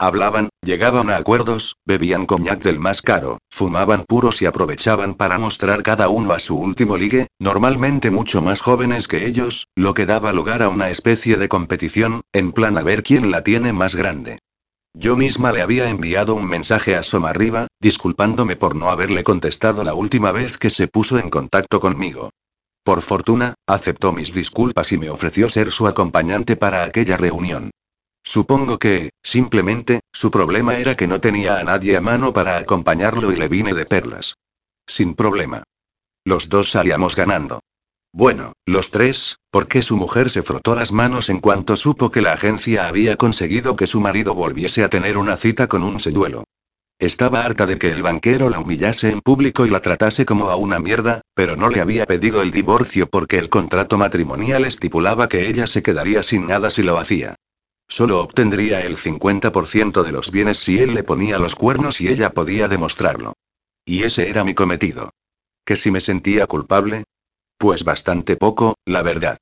Hablaban, llegaban a acuerdos, bebían coñac del más caro, fumaban puros y aprovechaban para mostrar cada uno a su último ligue, normalmente mucho más jóvenes que ellos, lo que daba lugar a una especie de competición, en plan a ver quién la tiene más grande. Yo misma le había enviado un mensaje a Somarriba, disculpándome por no haberle contestado la última vez que se puso en contacto conmigo. Por fortuna, aceptó mis disculpas y me ofreció ser su acompañante para aquella reunión. Supongo que, simplemente, su problema era que no tenía a nadie a mano para acompañarlo y le vine de perlas. Sin problema. Los dos salíamos ganando. Bueno, los tres, porque su mujer se frotó las manos en cuanto supo que la agencia había conseguido que su marido volviese a tener una cita con un seduelo. Estaba harta de que el banquero la humillase en público y la tratase como a una mierda, pero no le había pedido el divorcio porque el contrato matrimonial estipulaba que ella se quedaría sin nada si lo hacía. Solo obtendría el 50% de los bienes si él le ponía los cuernos y ella podía demostrarlo. Y ese era mi cometido. ¿Que si me sentía culpable? Pues bastante poco, la verdad.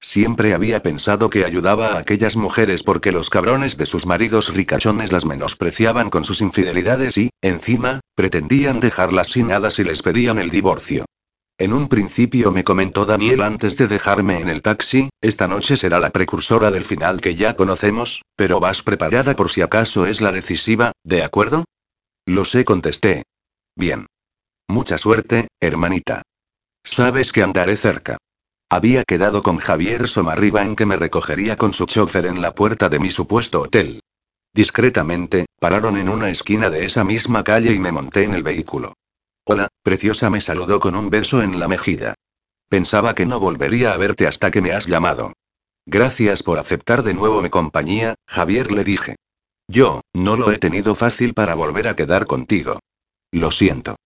Siempre había pensado que ayudaba a aquellas mujeres porque los cabrones de sus maridos ricachones las menospreciaban con sus infidelidades y, encima, pretendían dejarlas sin nada si les pedían el divorcio. En un principio me comentó Daniel antes de dejarme en el taxi, esta noche será la precursora del final que ya conocemos, pero vas preparada por si acaso es la decisiva, ¿de acuerdo? Lo sé, contesté. Bien. Mucha suerte, hermanita. Sabes que andaré cerca. Había quedado con Javier Somarriba en que me recogería con su chofer en la puerta de mi supuesto hotel. Discretamente, pararon en una esquina de esa misma calle y me monté en el vehículo. Preciosa me saludó con un beso en la mejilla. Pensaba que no volvería a verte hasta que me has llamado. Gracias por aceptar de nuevo mi compañía, Javier le dije. Yo, no lo he tenido fácil para volver a quedar contigo. Lo siento.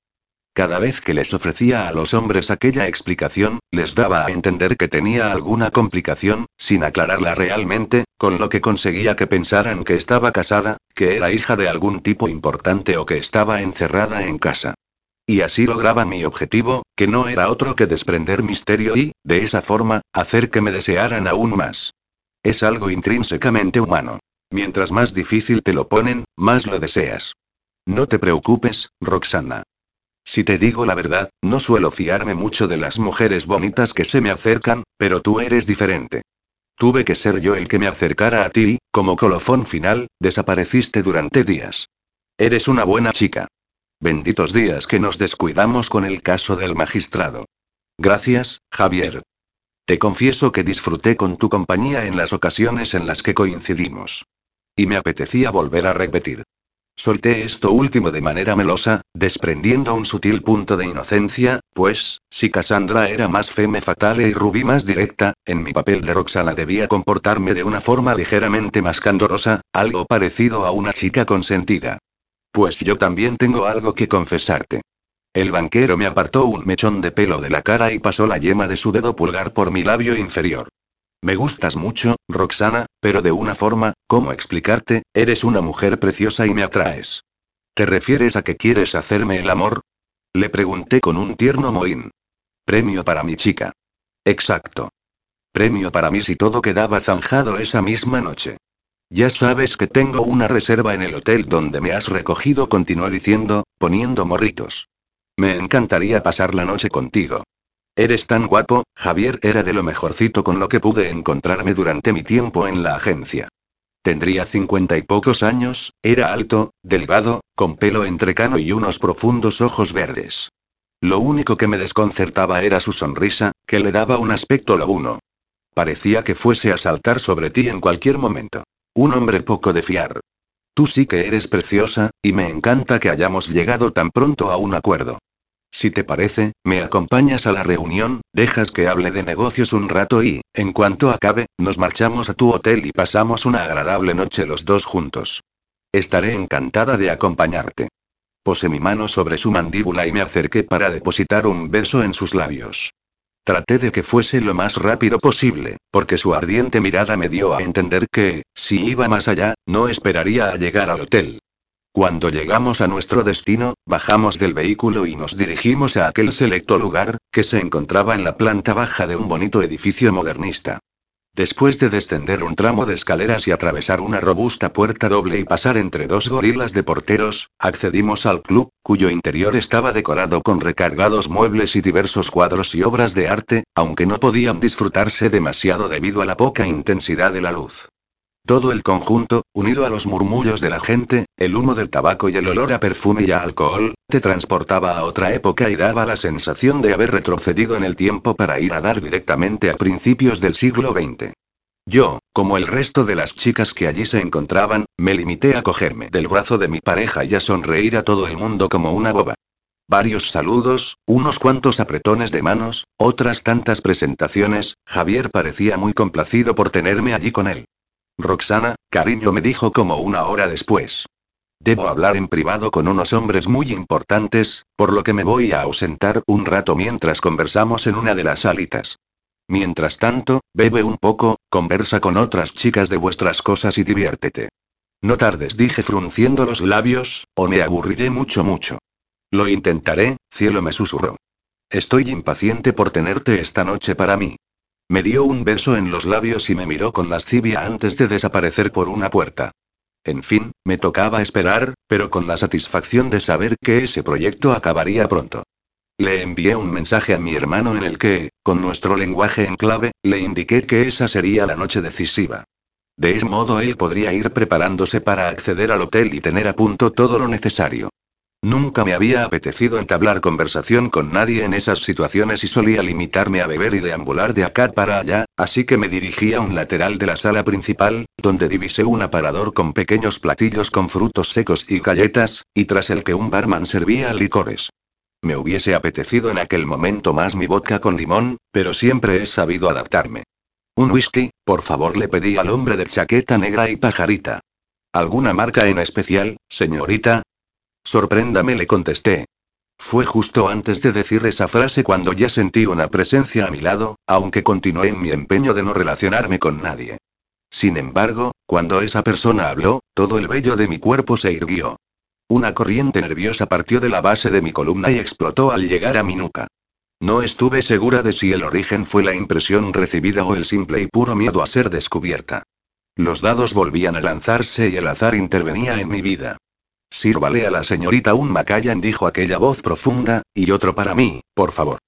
Cada vez que les ofrecía a los hombres aquella explicación, les daba a entender que tenía alguna complicación, sin aclararla realmente, con lo que conseguía que pensaran que estaba casada, que era hija de algún tipo importante o que estaba encerrada en casa. Y así lograba mi objetivo, que no era otro que desprender misterio y, de esa forma, hacer que me desearan aún más. Es algo intrínsecamente humano. Mientras más difícil te lo ponen, más lo deseas. No te preocupes, Roxana. Si te digo la verdad, no suelo fiarme mucho de las mujeres bonitas que se me acercan, pero tú eres diferente. Tuve que ser yo el que me acercara a ti y, como colofón final, desapareciste durante días. Eres una buena chica. Benditos días que nos descuidamos con el caso del magistrado. Gracias, Javier. Te confieso que disfruté con tu compañía en las ocasiones en las que coincidimos. Y me apetecía volver a repetir. Solté esto último de manera melosa, desprendiendo un sutil punto de inocencia, pues, si Cassandra era más feme fatale y Ruby más directa, en mi papel de Roxana debía comportarme de una forma ligeramente más candorosa, algo parecido a una chica consentida. Pues yo también tengo algo que confesarte. El banquero me apartó un mechón de pelo de la cara y pasó la yema de su dedo pulgar por mi labio inferior. Me gustas mucho, Roxana, pero de una forma, ¿cómo explicarte? Eres una mujer preciosa y me atraes. ¿Te refieres a que quieres hacerme el amor? Le pregunté con un tierno mohín. Premio para mi chica. Exacto. Premio para mí si todo quedaba zanjado esa misma noche. Ya sabes que tengo una reserva en el hotel donde me has recogido, continuó diciendo, poniendo morritos. Me encantaría pasar la noche contigo. Eres tan guapo, Javier era de lo mejorcito con lo que pude encontrarme durante mi tiempo en la agencia. Tendría cincuenta y pocos años, era alto, delgado, con pelo entrecano y unos profundos ojos verdes. Lo único que me desconcertaba era su sonrisa, que le daba un aspecto lobuno. Parecía que fuese a saltar sobre ti en cualquier momento. Un hombre poco de fiar. Tú sí que eres preciosa, y me encanta que hayamos llegado tan pronto a un acuerdo. Si te parece, me acompañas a la reunión, dejas que hable de negocios un rato y, en cuanto acabe, nos marchamos a tu hotel y pasamos una agradable noche los dos juntos. Estaré encantada de acompañarte. Posé mi mano sobre su mandíbula y me acerqué para depositar un beso en sus labios. Traté de que fuese lo más rápido posible, porque su ardiente mirada me dio a entender que, si iba más allá, no esperaría a llegar al hotel. Cuando llegamos a nuestro destino, bajamos del vehículo y nos dirigimos a aquel selecto lugar, que se encontraba en la planta baja de un bonito edificio modernista. Después de descender un tramo de escaleras y atravesar una robusta puerta doble y pasar entre dos gorilas de porteros, accedimos al club, cuyo interior estaba decorado con recargados muebles y diversos cuadros y obras de arte, aunque no podían disfrutarse demasiado debido a la poca intensidad de la luz. Todo el conjunto, unido a los murmullos de la gente, el humo del tabaco y el olor a perfume y a alcohol, te transportaba a otra época y daba la sensación de haber retrocedido en el tiempo para ir a dar directamente a principios del siglo XX. Yo, como el resto de las chicas que allí se encontraban, me limité a cogerme del brazo de mi pareja y a sonreír a todo el mundo como una boba. Varios saludos, unos cuantos apretones de manos, otras tantas presentaciones, Javier parecía muy complacido por tenerme allí con él. Roxana, cariño me dijo como una hora después. Debo hablar en privado con unos hombres muy importantes, por lo que me voy a ausentar un rato mientras conversamos en una de las salitas. Mientras tanto, bebe un poco, conversa con otras chicas de vuestras cosas y diviértete. No tardes, dije frunciendo los labios, o me aburriré mucho mucho. Lo intentaré, cielo me susurró. Estoy impaciente por tenerte esta noche para mí. Me dio un beso en los labios y me miró con lascivia antes de desaparecer por una puerta. En fin, me tocaba esperar, pero con la satisfacción de saber que ese proyecto acabaría pronto. Le envié un mensaje a mi hermano en el que, con nuestro lenguaje en clave, le indiqué que esa sería la noche decisiva. De ese modo él podría ir preparándose para acceder al hotel y tener a punto todo lo necesario. Nunca me había apetecido entablar conversación con nadie en esas situaciones y solía limitarme a beber y deambular de acá para allá, así que me dirigí a un lateral de la sala principal, donde divisé un aparador con pequeños platillos con frutos secos y galletas, y tras el que un barman servía licores. Me hubiese apetecido en aquel momento más mi vodka con limón, pero siempre he sabido adaptarme. Un whisky, por favor, le pedí al hombre de chaqueta negra y pajarita. ¿Alguna marca en especial, señorita? Sorpréndame, le contesté. Fue justo antes de decir esa frase cuando ya sentí una presencia a mi lado, aunque continué en mi empeño de no relacionarme con nadie. Sin embargo, cuando esa persona habló, todo el vello de mi cuerpo se irguió. Una corriente nerviosa partió de la base de mi columna y explotó al llegar a mi nuca. No estuve segura de si el origen fue la impresión recibida o el simple y puro miedo a ser descubierta. Los dados volvían a lanzarse y el azar intervenía en mi vida. Sírvale a la señorita un Macallan, dijo aquella voz profunda, y otro para mí, por favor.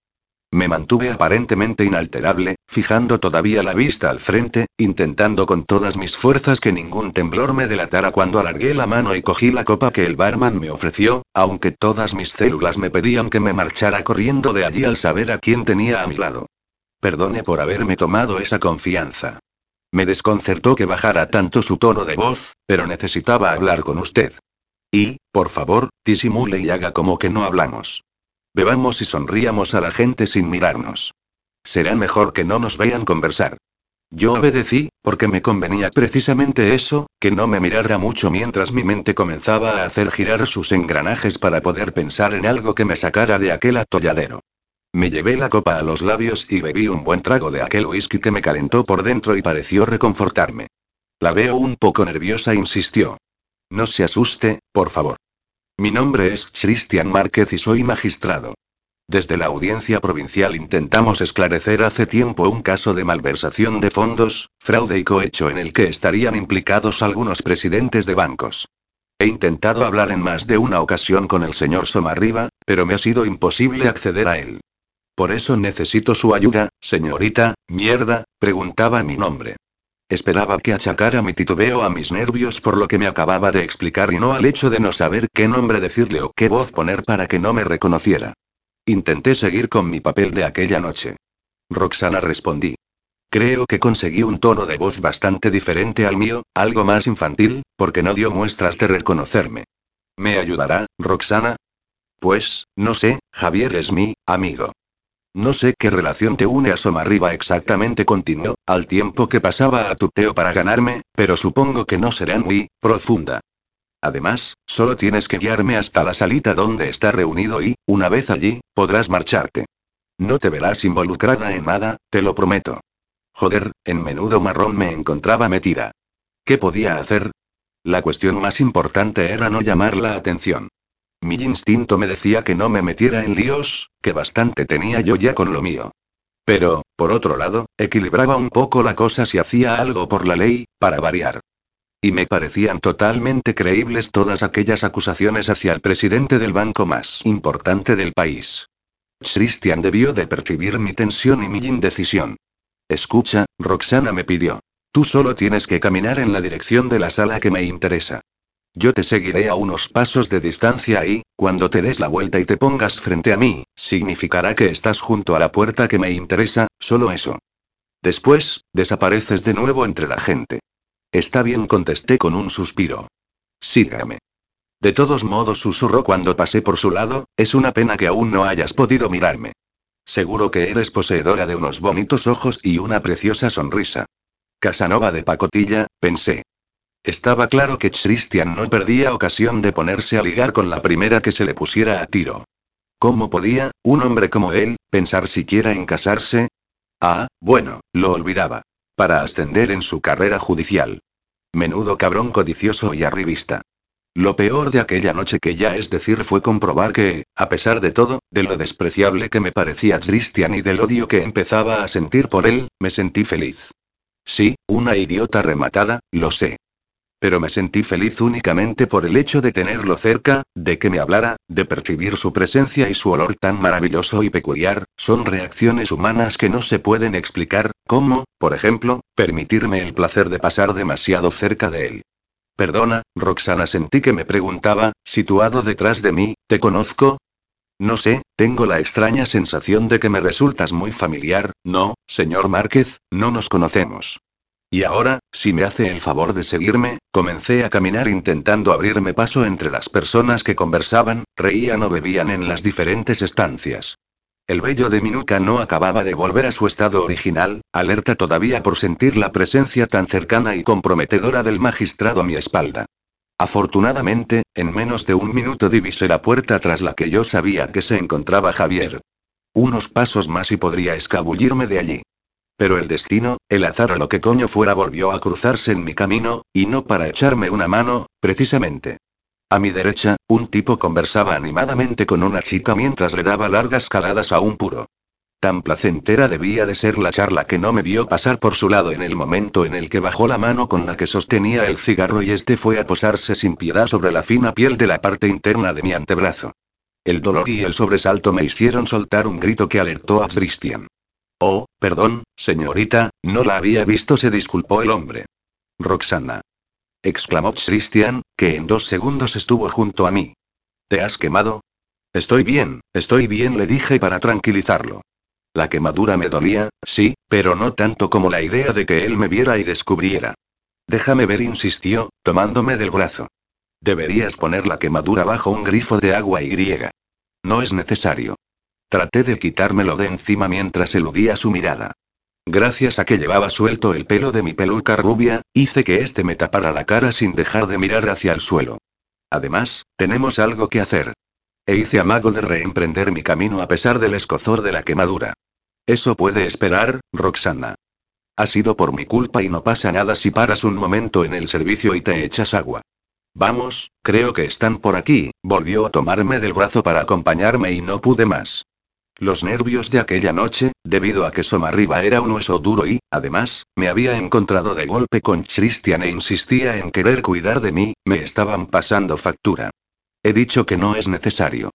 Me mantuve aparentemente inalterable, fijando todavía la vista al frente, intentando con todas mis fuerzas que ningún temblor me delatara cuando alargué la mano y cogí la copa que el barman me ofreció, aunque todas mis células me pedían que me marchara corriendo de allí al saber a quién tenía a mi lado. Perdone por haberme tomado esa confianza. Me desconcertó que bajara tanto su tono de voz, pero necesitaba hablar con usted. Y, por favor, disimule y haga como que no hablamos. Bebamos y sonríamos a la gente sin mirarnos. Será mejor que no nos vean conversar. Yo obedecí, porque me convenía precisamente eso, que no me mirara mucho mientras mi mente comenzaba a hacer girar sus engranajes para poder pensar en algo que me sacara de aquel atolladero. Me llevé la copa a los labios y bebí un buen trago de aquel whisky que me calentó por dentro y pareció reconfortarme. La veo un poco nerviosa, insistió. No se asuste, por favor. Mi nombre es Christian Márquez y soy magistrado. Desde la audiencia provincial intentamos esclarecer hace tiempo un caso de malversación de fondos, fraude y cohecho en el que estarían implicados algunos presidentes de bancos. He intentado hablar en más de una ocasión con el señor Somarriba, pero me ha sido imposible acceder a él. Por eso necesito su ayuda, señorita, mierda, preguntaba mi nombre. Esperaba que achacara mi titubeo a mis nervios por lo que me acababa de explicar y no al hecho de no saber qué nombre decirle o qué voz poner para que no me reconociera. Intenté seguir con mi papel de aquella noche. Roxana respondí. Creo que conseguí un tono de voz bastante diferente al mío, algo más infantil, porque no dio muestras de reconocerme. ¿Me ayudará, Roxana? Pues, no sé, Javier es mi amigo. No sé qué relación te une a Somarriba exactamente, continuó, al tiempo que pasaba a tuteo para ganarme, pero supongo que no será muy profunda. Además, solo tienes que guiarme hasta la salita donde está reunido y, una vez allí, podrás marcharte. No te verás involucrada en nada, te lo prometo. Joder, en menudo marrón me encontraba metida. ¿Qué podía hacer? La cuestión más importante era no llamar la atención. Mi instinto me decía que no me metiera en líos, que bastante tenía yo ya con lo mío. Pero, por otro lado, equilibraba un poco la cosa si hacía algo por la ley, para variar. Y me parecían totalmente creíbles todas aquellas acusaciones hacia el presidente del banco más importante del país. Christian debió de percibir mi tensión y mi indecisión. Escucha, Roxana me pidió. Tú solo tienes que caminar en la dirección de la sala que me interesa. Yo te seguiré a unos pasos de distancia y, cuando te des la vuelta y te pongas frente a mí, significará que estás junto a la puerta que me interesa, solo eso. Después, desapareces de nuevo entre la gente. Está bien, contesté con un suspiro. Sígame. De todos modos, susurró cuando pasé por su lado, es una pena que aún no hayas podido mirarme. Seguro que eres poseedora de unos bonitos ojos y una preciosa sonrisa. Casanova de pacotilla, pensé. Estaba claro que Christian no perdía ocasión de ponerse a ligar con la primera que se le pusiera a tiro. ¿Cómo podía, un hombre como él, pensar siquiera en casarse? Ah, bueno, lo olvidaba. Para ascender en su carrera judicial. Menudo cabrón codicioso y arribista. Lo peor de aquella noche que ya es decir fue comprobar que, a pesar de todo, de lo despreciable que me parecía Christian y del odio que empezaba a sentir por él, me sentí feliz. Sí, una idiota rematada, lo sé. Pero me sentí feliz únicamente por el hecho de tenerlo cerca, de que me hablara, de percibir su presencia y su olor tan maravilloso y peculiar, son reacciones humanas que no se pueden explicar, como, por ejemplo, permitirme el placer de pasar demasiado cerca de él. Perdona, Roxana sentí que me preguntaba, situado detrás de mí, ¿te conozco? No sé, tengo la extraña sensación de que me resultas muy familiar, no, señor Márquez, no nos conocemos. Y ahora, si me hace el favor de seguirme, comencé a caminar intentando abrirme paso entre las personas que conversaban, reían o bebían en las diferentes estancias. El vello de mi nuca no acababa de volver a su estado original, alerta todavía por sentir la presencia tan cercana y comprometedora del magistrado a mi espalda. Afortunadamente, en menos de un minuto divisé la puerta tras la que yo sabía que se encontraba Javier. Unos pasos más y podría escabullirme de allí. Pero el destino, el azar o lo que coño fuera volvió a cruzarse en mi camino, y no para echarme una mano, precisamente. A mi derecha, un tipo conversaba animadamente con una chica mientras le daba largas caladas a un puro. Tan placentera debía de ser la charla que no me vio pasar por su lado en el momento en el que bajó la mano con la que sostenía el cigarro y este fue a posarse sin piedad sobre la fina piel de la parte interna de mi antebrazo. El dolor y el sobresalto me hicieron soltar un grito que alertó a Christian. Oh, perdón, señorita, no la había visto, se disculpó el hombre. Roxana exclamó Christian, que en dos segundos estuvo junto a mí. ¿Te has quemado? Estoy bien, estoy bien, le dije para tranquilizarlo. La quemadura me dolía, sí, pero no tanto como la idea de que él me viera y descubriera. Déjame ver, insistió, tomándome del brazo. Deberías poner la quemadura bajo un grifo de agua y griega. No es necesario. Traté de quitármelo de encima mientras eludía su mirada. Gracias a que llevaba suelto el pelo de mi peluca rubia, hice que éste me tapara la cara sin dejar de mirar hacia el suelo. Además, tenemos algo que hacer. E hice amago de reemprender mi camino a pesar del escozor de la quemadura. Eso puede esperar, Roxana. Ha sido por mi culpa y no pasa nada si paras un momento en el servicio y te echas agua. Vamos, creo que están por aquí, volvió a tomarme del brazo para acompañarme y no pude más. Los nervios de aquella noche, debido a que Somarriba era un hueso duro y, además, me había encontrado de golpe con Christian e insistía en querer cuidar de mí, me estaban pasando factura. He dicho que no es necesario.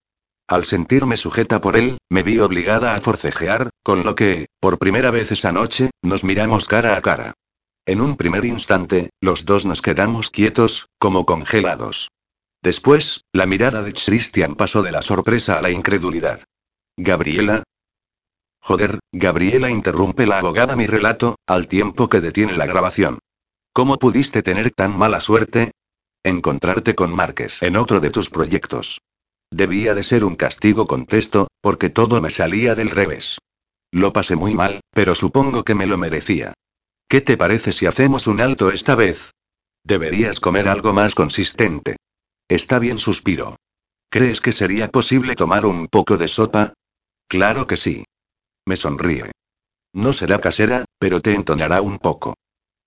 Al sentirme sujeta por él, me vi obligada a forcejear, con lo que, por primera vez esa noche, nos miramos cara a cara. En un primer instante, los dos nos quedamos quietos, como congelados. Después, la mirada de Christian pasó de la sorpresa a la incredulidad. Gabriela. Joder, Gabriela interrumpe la abogada mi relato, al tiempo que detiene la grabación. ¿Cómo pudiste tener tan mala suerte? Encontrarte con Márquez en otro de tus proyectos. Debía de ser un castigo, contesto, porque todo me salía del revés. Lo pasé muy mal, pero supongo que me lo merecía. ¿Qué te parece si hacemos un alto esta vez? Deberías comer algo más consistente. Está bien, suspiro. ¿Crees que sería posible tomar un poco de sopa? Claro que sí. Me sonríe. No será casera, pero te entonará un poco.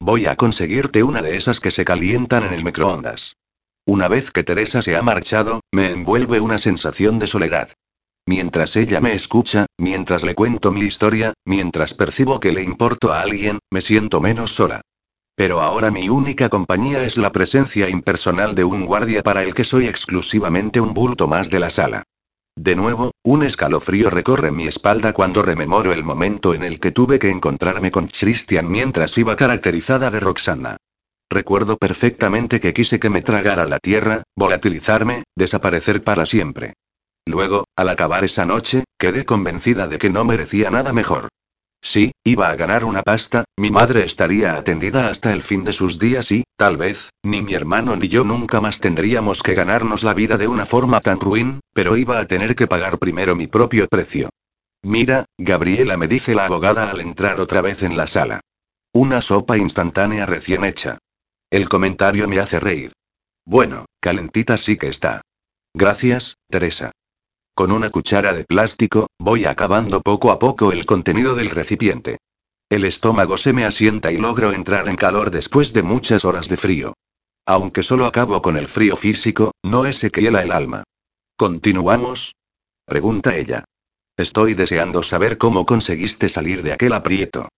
Voy a conseguirte una de esas que se calientan en el microondas. Una vez que Teresa se ha marchado, me envuelve una sensación de soledad. Mientras ella me escucha, mientras le cuento mi historia, mientras percibo que le importo a alguien, me siento menos sola. Pero ahora mi única compañía es la presencia impersonal de un guardia para el que soy exclusivamente un bulto más de la sala. De nuevo, un escalofrío recorre mi espalda cuando rememoro el momento en el que tuve que encontrarme con Christian mientras iba caracterizada de Roxana. Recuerdo perfectamente que quise que me tragara la tierra, volatilizarme, desaparecer para siempre. Luego, al acabar esa noche, quedé convencida de que no merecía nada mejor. Sí, iba a ganar una pasta, mi madre estaría atendida hasta el fin de sus días y, tal vez, ni mi hermano ni yo nunca más tendríamos que ganarnos la vida de una forma tan ruin, pero iba a tener que pagar primero mi propio precio. Mira, Gabriela me dice la abogada al entrar otra vez en la sala. Una sopa instantánea recién hecha. El comentario me hace reír. Bueno, calentita sí que está. Gracias, Teresa. Con una cuchara de plástico, voy acabando poco a poco el contenido del recipiente. El estómago se me asienta y logro entrar en calor después de muchas horas de frío. Aunque solo acabo con el frío físico, no es que hiela el alma. ¿Continuamos? Pregunta ella. Estoy deseando saber cómo conseguiste salir de aquel aprieto.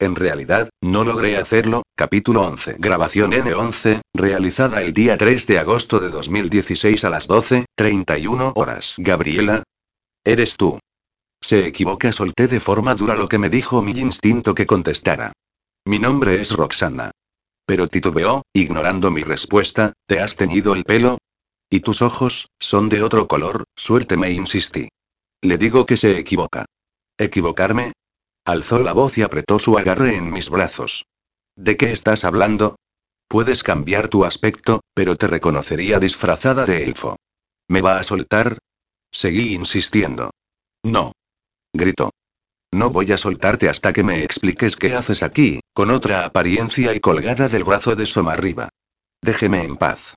En realidad, no logré hacerlo. Capítulo 11. Grabación N11, realizada el día 3 de agosto de 2016 a las 12.31 horas. Gabriela. Eres tú. Se equivoca, solté de forma dura lo que me dijo mi instinto que contestara. Mi nombre es Roxana. Pero titubeó, ignorando mi respuesta, ¿te has teñido el pelo? ¿Y tus ojos, son de otro color? Suerte me insistí. Le digo que se equivoca. ¿Equivocarme? Alzó la voz y apretó su agarre en mis brazos. ¿De qué estás hablando? Puedes cambiar tu aspecto, pero te reconocería disfrazada de elfo. ¿Me va a soltar? Seguí insistiendo. No. Gritó. No voy a soltarte hasta que me expliques qué haces aquí, con otra apariencia y colgada del brazo de Somarriba. Déjeme en paz.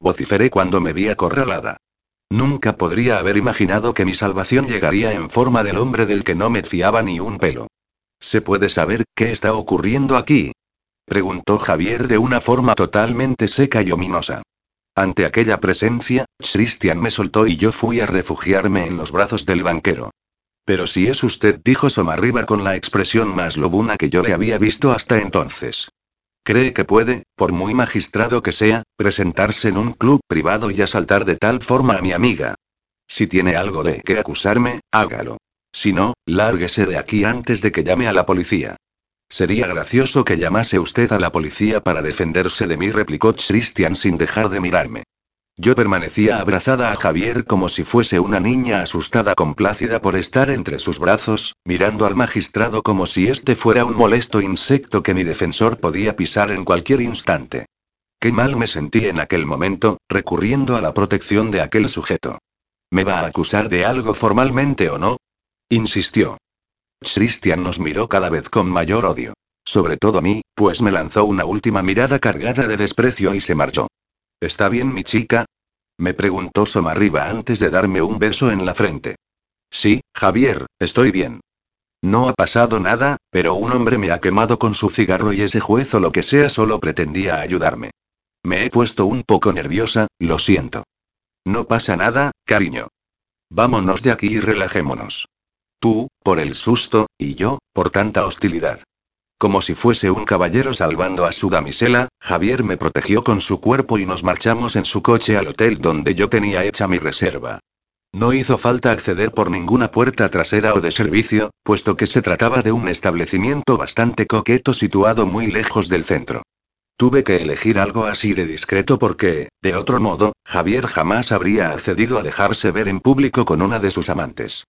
Vociferé cuando me vi acorralada. Nunca podría haber imaginado que mi salvación llegaría en forma del hombre del que no me fiaba ni un pelo. ¿Se puede saber qué está ocurriendo aquí? Preguntó Javier de una forma totalmente seca y ominosa. Ante aquella presencia, Christian me soltó y yo fui a refugiarme en los brazos del banquero. Pero si es usted, dijo Somarriba con la expresión más lobuna que yo le había visto hasta entonces. ¿Cree que puede, por muy magistrado que sea, presentarse en un club privado y asaltar de tal forma a mi amiga? Si tiene algo de que acusarme, hágalo. Si no, lárguese de aquí antes de que llame a la policía. Sería gracioso que llamase usted a la policía para defenderse de mí, replicó Christian sin dejar de mirarme. Yo permanecía abrazada a Javier como si fuese una niña asustada complácida por estar entre sus brazos, mirando al magistrado como si este fuera un molesto insecto que mi defensor podía pisar en cualquier instante. Qué mal me sentí en aquel momento, recurriendo a la protección de aquel sujeto. ¿Me va a acusar de algo formalmente o no? insistió. Christian nos miró cada vez con mayor odio. Sobre todo a mí, pues me lanzó una última mirada cargada de desprecio y se marchó. ¿Está bien mi chica? Me preguntó Somarriba antes de darme un beso en la frente. Sí, Javier, estoy bien. No ha pasado nada, pero un hombre me ha quemado con su cigarro y ese juez o lo que sea solo pretendía ayudarme. Me he puesto un poco nerviosa, lo siento. No pasa nada, cariño. Vámonos de aquí y relajémonos. Tú, por el susto, y yo, por tanta hostilidad. Como si fuese un caballero salvando a su damisela, Javier me protegió con su cuerpo y nos marchamos en su coche al hotel donde yo tenía hecha mi reserva. No hizo falta acceder por ninguna puerta trasera o de servicio, puesto que se trataba de un establecimiento bastante coqueto situado muy lejos del centro. Tuve que elegir algo así de discreto porque, de otro modo, Javier jamás habría accedido a dejarse ver en público con una de sus amantes.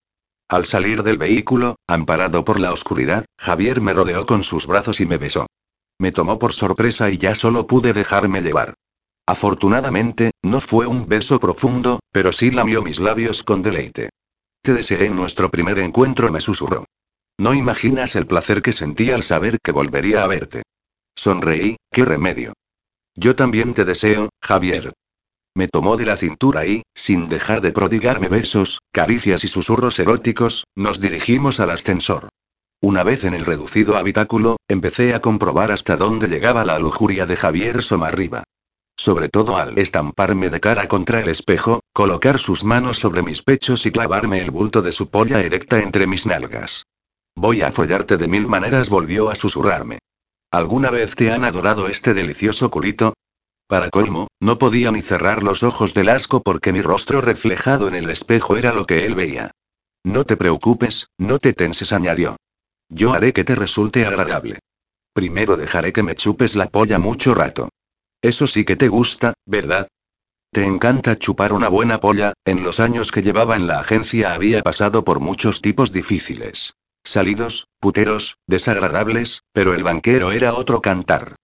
Al salir del vehículo, amparado por la oscuridad, Javier me rodeó con sus brazos y me besó. Me tomó por sorpresa y ya solo pude dejarme llevar. Afortunadamente, no fue un beso profundo, pero sí lamió mis labios con deleite. Te deseé nuestro primer encuentro, me susurró. No imaginas el placer que sentí al saber que volvería a verte. Sonreí, qué remedio. Yo también te deseo, Javier. Me tomó de la cintura y, sin dejar de prodigarme besos, caricias y susurros eróticos, nos dirigimos al ascensor. Una vez en el reducido habitáculo, empecé a comprobar hasta dónde llegaba la lujuria de Javier Somarriba. Sobre todo al estamparme de cara contra el espejo, colocar sus manos sobre mis pechos y clavarme el bulto de su polla erecta entre mis nalgas. Voy a follarte de mil maneras, volvió a susurrarme. ¿Alguna vez te han adorado este delicioso culito? Para colmo, no podía ni cerrar los ojos del asco porque mi rostro reflejado en el espejo era lo que él veía. No te preocupes, no te tenses, añadió. Yo haré que te resulte agradable. Primero dejaré que me chupes la polla mucho rato. Eso sí que te gusta, ¿verdad? Te encanta chupar una buena polla, en los años que llevaba en la agencia había pasado por muchos tipos difíciles. Salidos, puteros, desagradables, pero el banquero era otro cantar.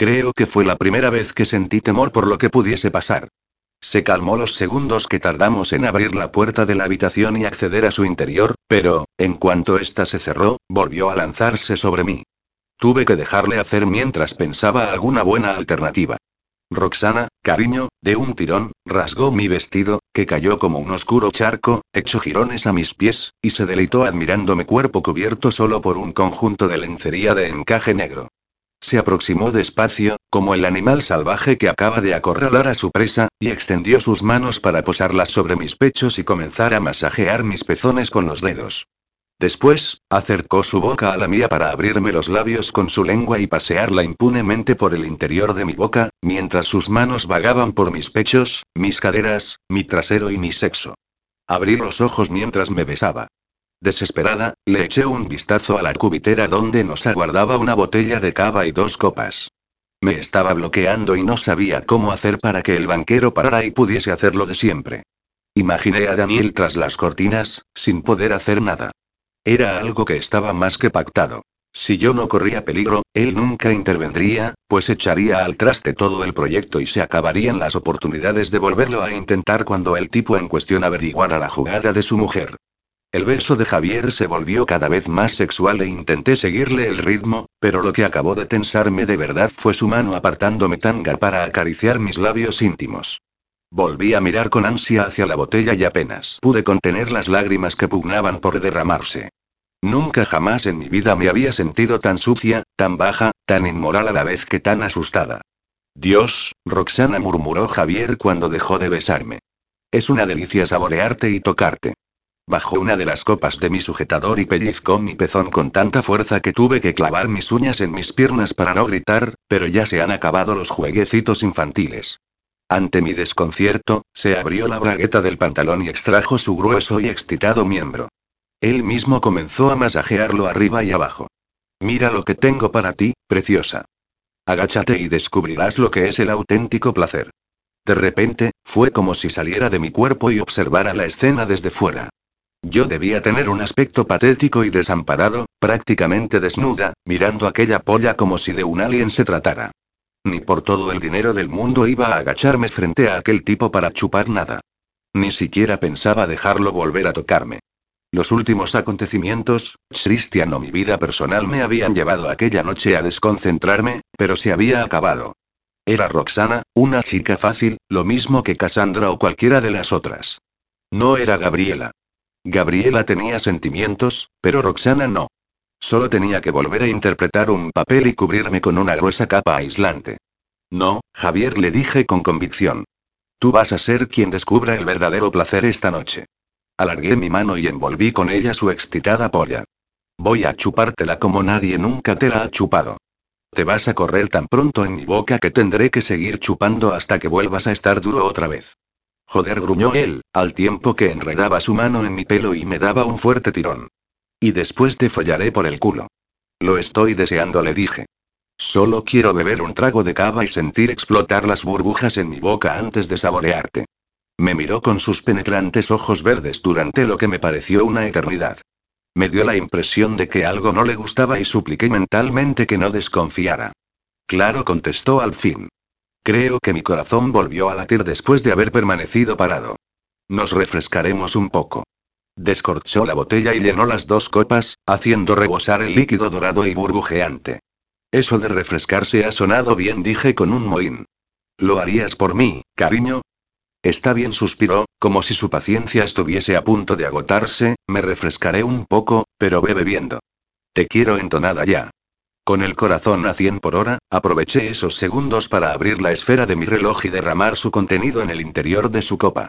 Creo que fue la primera vez que sentí temor por lo que pudiese pasar. Se calmó los segundos que tardamos en abrir la puerta de la habitación y acceder a su interior, pero, en cuanto ésta se cerró, volvió a lanzarse sobre mí. Tuve que dejarle hacer mientras pensaba alguna buena alternativa. Roxana, cariño, de un tirón, rasgó mi vestido, que cayó como un oscuro charco, echó jirones a mis pies, y se deleitó admirando mi cuerpo cubierto solo por un conjunto de lencería de encaje negro. Se aproximó despacio, como el animal salvaje que acaba de acorralar a su presa, y extendió sus manos para posarlas sobre mis pechos y comenzar a masajear mis pezones con los dedos. Después, acercó su boca a la mía para abrirme los labios con su lengua y pasearla impunemente por el interior de mi boca, mientras sus manos vagaban por mis pechos, mis caderas, mi trasero y mi sexo. Abrí los ojos mientras me besaba. Desesperada, le eché un vistazo a la cubitera donde nos aguardaba una botella de cava y dos copas. Me estaba bloqueando y no sabía cómo hacer para que el banquero parara y pudiese hacerlo de siempre. Imaginé a Daniel tras las cortinas, sin poder hacer nada. Era algo que estaba más que pactado. Si yo no corría peligro, él nunca intervendría, pues echaría al traste todo el proyecto y se acabarían las oportunidades de volverlo a intentar cuando el tipo en cuestión averiguara la jugada de su mujer. El beso de Javier se volvió cada vez más sexual e intenté seguirle el ritmo, pero lo que acabó de tensarme de verdad fue su mano apartándome tanga para acariciar mis labios íntimos. Volví a mirar con ansia hacia la botella y apenas pude contener las lágrimas que pugnaban por derramarse. Nunca jamás en mi vida me había sentido tan sucia, tan baja, tan inmoral a la vez que tan asustada. Dios, Roxana murmuró Javier cuando dejó de besarme. Es una delicia saborearte y tocarte. Bajó una de las copas de mi sujetador y pellizcó mi pezón con tanta fuerza que tuve que clavar mis uñas en mis piernas para no gritar, pero ya se han acabado los jueguecitos infantiles. Ante mi desconcierto, se abrió la bragueta del pantalón y extrajo su grueso y excitado miembro. Él mismo comenzó a masajearlo arriba y abajo. Mira lo que tengo para ti, preciosa. Agáchate y descubrirás lo que es el auténtico placer. De repente, fue como si saliera de mi cuerpo y observara la escena desde fuera. Yo debía tener un aspecto patético y desamparado, prácticamente desnuda, mirando aquella polla como si de un alien se tratara. Ni por todo el dinero del mundo iba a agacharme frente a aquel tipo para chupar nada. Ni siquiera pensaba dejarlo volver a tocarme. Los últimos acontecimientos, Christian o mi vida personal me habían llevado aquella noche a desconcentrarme, pero se había acabado. Era Roxana, una chica fácil, lo mismo que Cassandra o cualquiera de las otras. No era Gabriela. Gabriela tenía sentimientos, pero Roxana no. Solo tenía que volver a interpretar un papel y cubrirme con una gruesa capa aislante. No, Javier le dije con convicción. Tú vas a ser quien descubra el verdadero placer esta noche. Alargué mi mano y envolví con ella su excitada polla. Voy a chupártela como nadie nunca te la ha chupado. Te vas a correr tan pronto en mi boca que tendré que seguir chupando hasta que vuelvas a estar duro otra vez. Joder, gruñó él, al tiempo que enredaba su mano en mi pelo y me daba un fuerte tirón. Y después te follaré por el culo. Lo estoy deseando, le dije. Solo quiero beber un trago de cava y sentir explotar las burbujas en mi boca antes de saborearte. Me miró con sus penetrantes ojos verdes durante lo que me pareció una eternidad. Me dio la impresión de que algo no le gustaba y supliqué mentalmente que no desconfiara. Claro, contestó al fin. Creo que mi corazón volvió a latir después de haber permanecido parado. Nos refrescaremos un poco. Descorchó la botella y llenó las dos copas, haciendo rebosar el líquido dorado y burbujeante. Eso de refrescarse ha sonado bien, dije con un mohín. ¿Lo harías por mí, cariño? Está bien, suspiró, como si su paciencia estuviese a punto de agotarse, me refrescaré un poco, pero ve bebiendo. Te quiero entonada ya. Con el corazón a 100 por hora, aproveché esos segundos para abrir la esfera de mi reloj y derramar su contenido en el interior de su copa.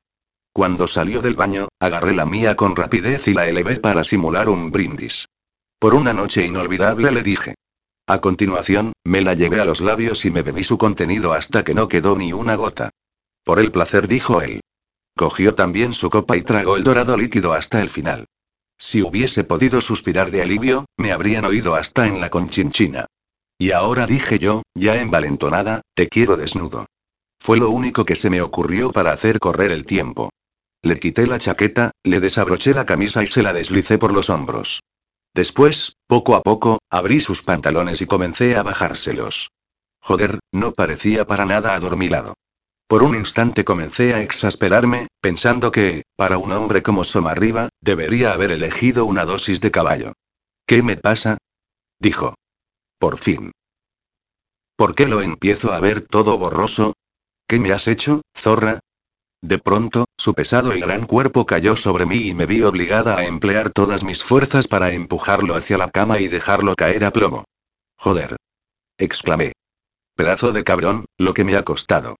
Cuando salió del baño, agarré la mía con rapidez y la elevé para simular un brindis. Por una noche inolvidable le dije. A continuación, me la llevé a los labios y me bebí su contenido hasta que no quedó ni una gota. Por el placer, dijo él. Cogió también su copa y tragó el dorado líquido hasta el final. Si hubiese podido suspirar de alivio, me habrían oído hasta en la conchinchina. Y ahora dije yo, ya envalentonada, te quiero desnudo. Fue lo único que se me ocurrió para hacer correr el tiempo. Le quité la chaqueta, le desabroché la camisa y se la deslicé por los hombros. Después, poco a poco, abrí sus pantalones y comencé a bajárselos. Joder, no parecía para nada adormilado. Por un instante comencé a exasperarme, pensando que, para un hombre como Somarriba, debería haber elegido una dosis de caballo. ¿Qué me pasa? dijo. Por fin. ¿Por qué lo empiezo a ver todo borroso? ¿Qué me has hecho, zorra? De pronto, su pesado y gran cuerpo cayó sobre mí y me vi obligada a emplear todas mis fuerzas para empujarlo hacia la cama y dejarlo caer a plomo. Joder. exclamé. Pedazo de cabrón, lo que me ha costado.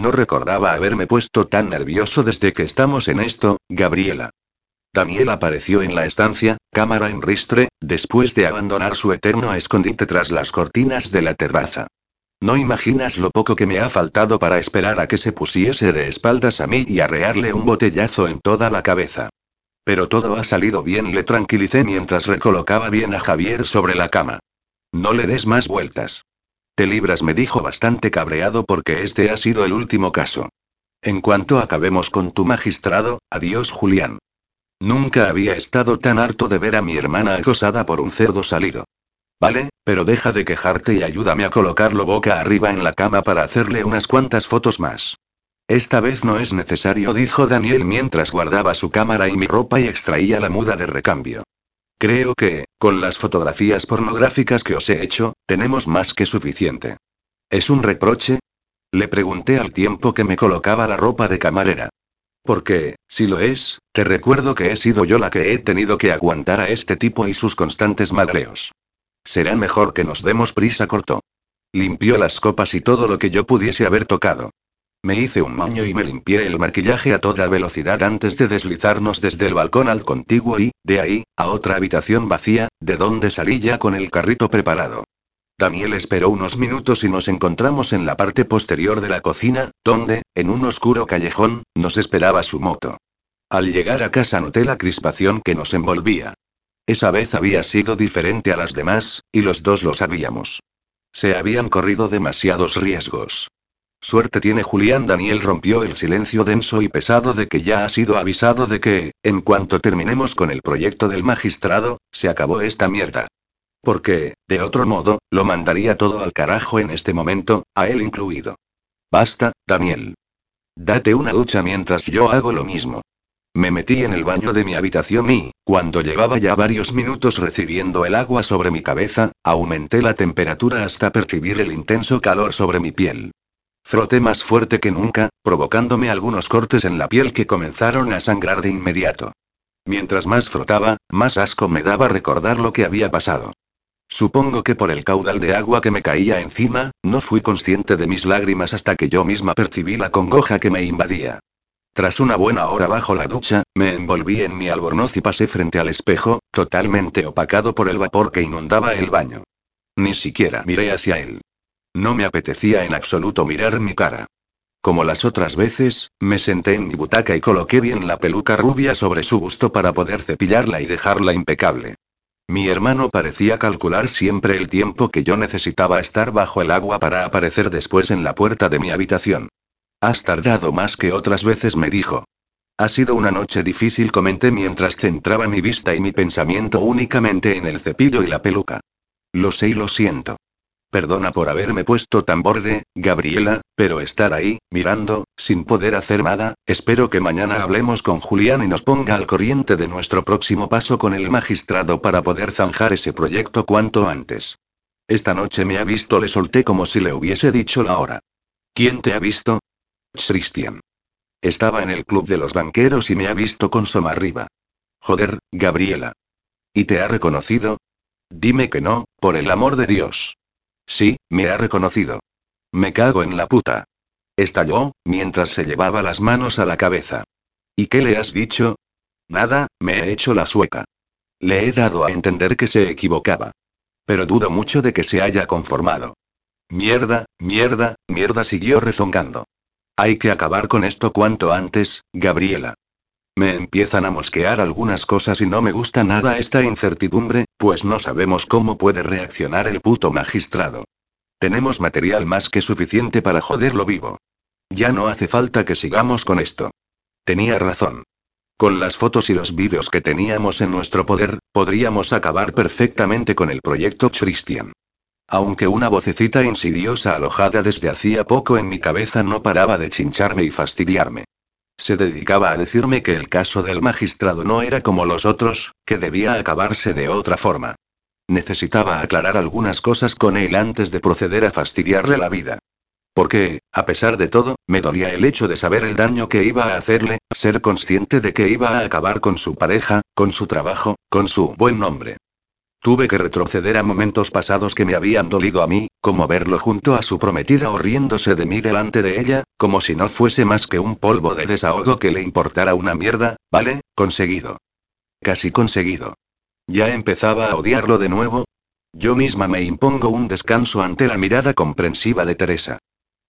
No recordaba haberme puesto tan nervioso desde que estamos en esto, Gabriela. Daniel apareció en la estancia, cámara en ristre, después de abandonar su eterno escondite tras las cortinas de la terraza. No imaginas lo poco que me ha faltado para esperar a que se pusiese de espaldas a mí y arrearle un botellazo en toda la cabeza. Pero todo ha salido bien, le tranquilicé mientras recolocaba bien a Javier sobre la cama. No le des más vueltas. Te libras, me dijo bastante cabreado porque este ha sido el último caso. En cuanto acabemos con tu magistrado, adiós Julián. Nunca había estado tan harto de ver a mi hermana acosada por un cerdo salido. Vale, pero deja de quejarte y ayúdame a colocarlo boca arriba en la cama para hacerle unas cuantas fotos más. Esta vez no es necesario, dijo Daniel mientras guardaba su cámara y mi ropa y extraía la muda de recambio. Creo que, con las fotografías pornográficas que os he hecho, tenemos más que suficiente. ¿Es un reproche? Le pregunté al tiempo que me colocaba la ropa de camarera. Porque, si lo es, te recuerdo que he sido yo la que he tenido que aguantar a este tipo y sus constantes magreos. Será mejor que nos demos prisa, cortó. Limpió las copas y todo lo que yo pudiese haber tocado. Me hice un baño y me limpié el maquillaje a toda velocidad antes de deslizarnos desde el balcón al contiguo y, de ahí, a otra habitación vacía, de donde salí ya con el carrito preparado. Daniel esperó unos minutos y nos encontramos en la parte posterior de la cocina, donde, en un oscuro callejón, nos esperaba su moto. Al llegar a casa noté la crispación que nos envolvía. Esa vez había sido diferente a las demás, y los dos lo sabíamos. Se habían corrido demasiados riesgos. Suerte tiene Julián. Daniel rompió el silencio denso y pesado de que ya ha sido avisado de que, en cuanto terminemos con el proyecto del magistrado, se acabó esta mierda. Porque, de otro modo, lo mandaría todo al carajo en este momento, a él incluido. Basta, Daniel. Date una ducha mientras yo hago lo mismo. Me metí en el baño de mi habitación y, cuando llevaba ya varios minutos recibiendo el agua sobre mi cabeza, aumenté la temperatura hasta percibir el intenso calor sobre mi piel. Froté más fuerte que nunca, provocándome algunos cortes en la piel que comenzaron a sangrar de inmediato. Mientras más frotaba, más asco me daba recordar lo que había pasado. Supongo que por el caudal de agua que me caía encima, no fui consciente de mis lágrimas hasta que yo misma percibí la congoja que me invadía. Tras una buena hora bajo la ducha, me envolví en mi albornoz y pasé frente al espejo, totalmente opacado por el vapor que inundaba el baño. Ni siquiera miré hacia él. No me apetecía en absoluto mirar mi cara. Como las otras veces, me senté en mi butaca y coloqué bien la peluca rubia sobre su busto para poder cepillarla y dejarla impecable. Mi hermano parecía calcular siempre el tiempo que yo necesitaba estar bajo el agua para aparecer después en la puerta de mi habitación. Has tardado más que otras veces, me dijo. Ha sido una noche difícil, comenté mientras centraba mi vista y mi pensamiento únicamente en el cepillo y la peluca. Lo sé y lo siento. Perdona por haberme puesto tan borde, Gabriela, pero estar ahí, mirando, sin poder hacer nada, espero que mañana hablemos con Julián y nos ponga al corriente de nuestro próximo paso con el magistrado para poder zanjar ese proyecto cuanto antes. Esta noche me ha visto, le solté como si le hubiese dicho la hora. ¿Quién te ha visto? Christian. Estaba en el club de los banqueros y me ha visto con Somarriba. Joder, Gabriela. ¿Y te ha reconocido? Dime que no, por el amor de Dios. Sí, me ha reconocido. Me cago en la puta. Estalló, mientras se llevaba las manos a la cabeza. ¿Y qué le has dicho? Nada, me he hecho la sueca. Le he dado a entender que se equivocaba. Pero dudo mucho de que se haya conformado. Mierda, mierda, mierda, siguió rezongando. Hay que acabar con esto cuanto antes, Gabriela. Me empiezan a mosquear algunas cosas y no me gusta nada esta incertidumbre, pues no sabemos cómo puede reaccionar el puto magistrado. Tenemos material más que suficiente para joderlo vivo. Ya no hace falta que sigamos con esto. Tenía razón. Con las fotos y los vídeos que teníamos en nuestro poder, podríamos acabar perfectamente con el proyecto Christian. Aunque una vocecita insidiosa alojada desde hacía poco en mi cabeza no paraba de chincharme y fastidiarme. Se dedicaba a decirme que el caso del magistrado no era como los otros, que debía acabarse de otra forma. necesitaba aclarar algunas cosas con él antes de proceder a fastidiarle la vida. Porque, a pesar de todo, me dolía el hecho de saber el daño que iba a hacerle, ser consciente de que iba a acabar con su pareja, con su trabajo, con su buen nombre. Tuve que retroceder a momentos pasados que me habían dolido a mí, como verlo junto a su prometida o riéndose de mí delante de ella, como si no fuese más que un polvo de desahogo que le importara una mierda, ¿vale? Conseguido. Casi conseguido. Ya empezaba a odiarlo de nuevo. Yo misma me impongo un descanso ante la mirada comprensiva de Teresa.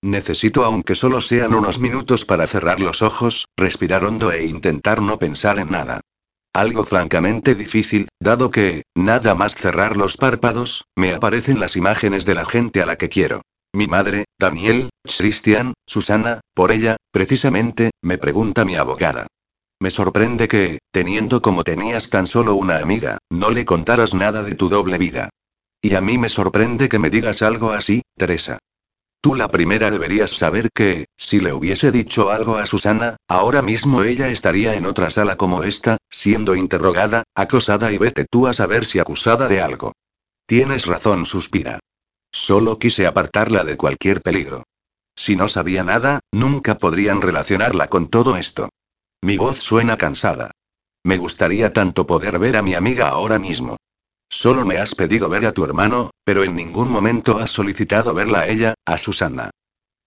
Necesito aunque solo sean unos minutos para cerrar los ojos, respirar hondo e intentar no pensar en nada. Algo francamente difícil, dado que, nada más cerrar los párpados, me aparecen las imágenes de la gente a la que quiero. Mi madre, Daniel, Christian, Susana, por ella, precisamente, me pregunta mi abogada. Me sorprende que, teniendo como tenías tan solo una amiga, no le contaras nada de tu doble vida. Y a mí me sorprende que me digas algo así, Teresa. Tú la primera deberías saber que, si le hubiese dicho algo a Susana, ahora mismo ella estaría en otra sala como esta, siendo interrogada, acosada y vete tú a saber si acusada de algo. Tienes razón, suspira. Solo quise apartarla de cualquier peligro. Si no sabía nada, nunca podrían relacionarla con todo esto. Mi voz suena cansada. Me gustaría tanto poder ver a mi amiga ahora mismo. Solo me has pedido ver a tu hermano, pero en ningún momento has solicitado verla a ella, a Susana.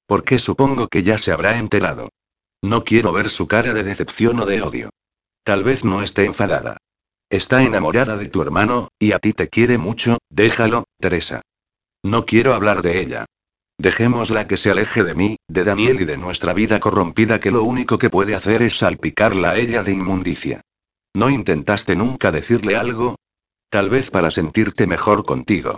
¿Por qué supongo que ya se habrá enterado? No quiero ver su cara de decepción o de odio. Tal vez no esté enfadada. Está enamorada de tu hermano, y a ti te quiere mucho, déjalo, Teresa. No quiero hablar de ella. Dejémosla que se aleje de mí, de Daniel y de nuestra vida corrompida que lo único que puede hacer es salpicarla a ella de inmundicia. ¿No intentaste nunca decirle algo? Tal vez para sentirte mejor contigo.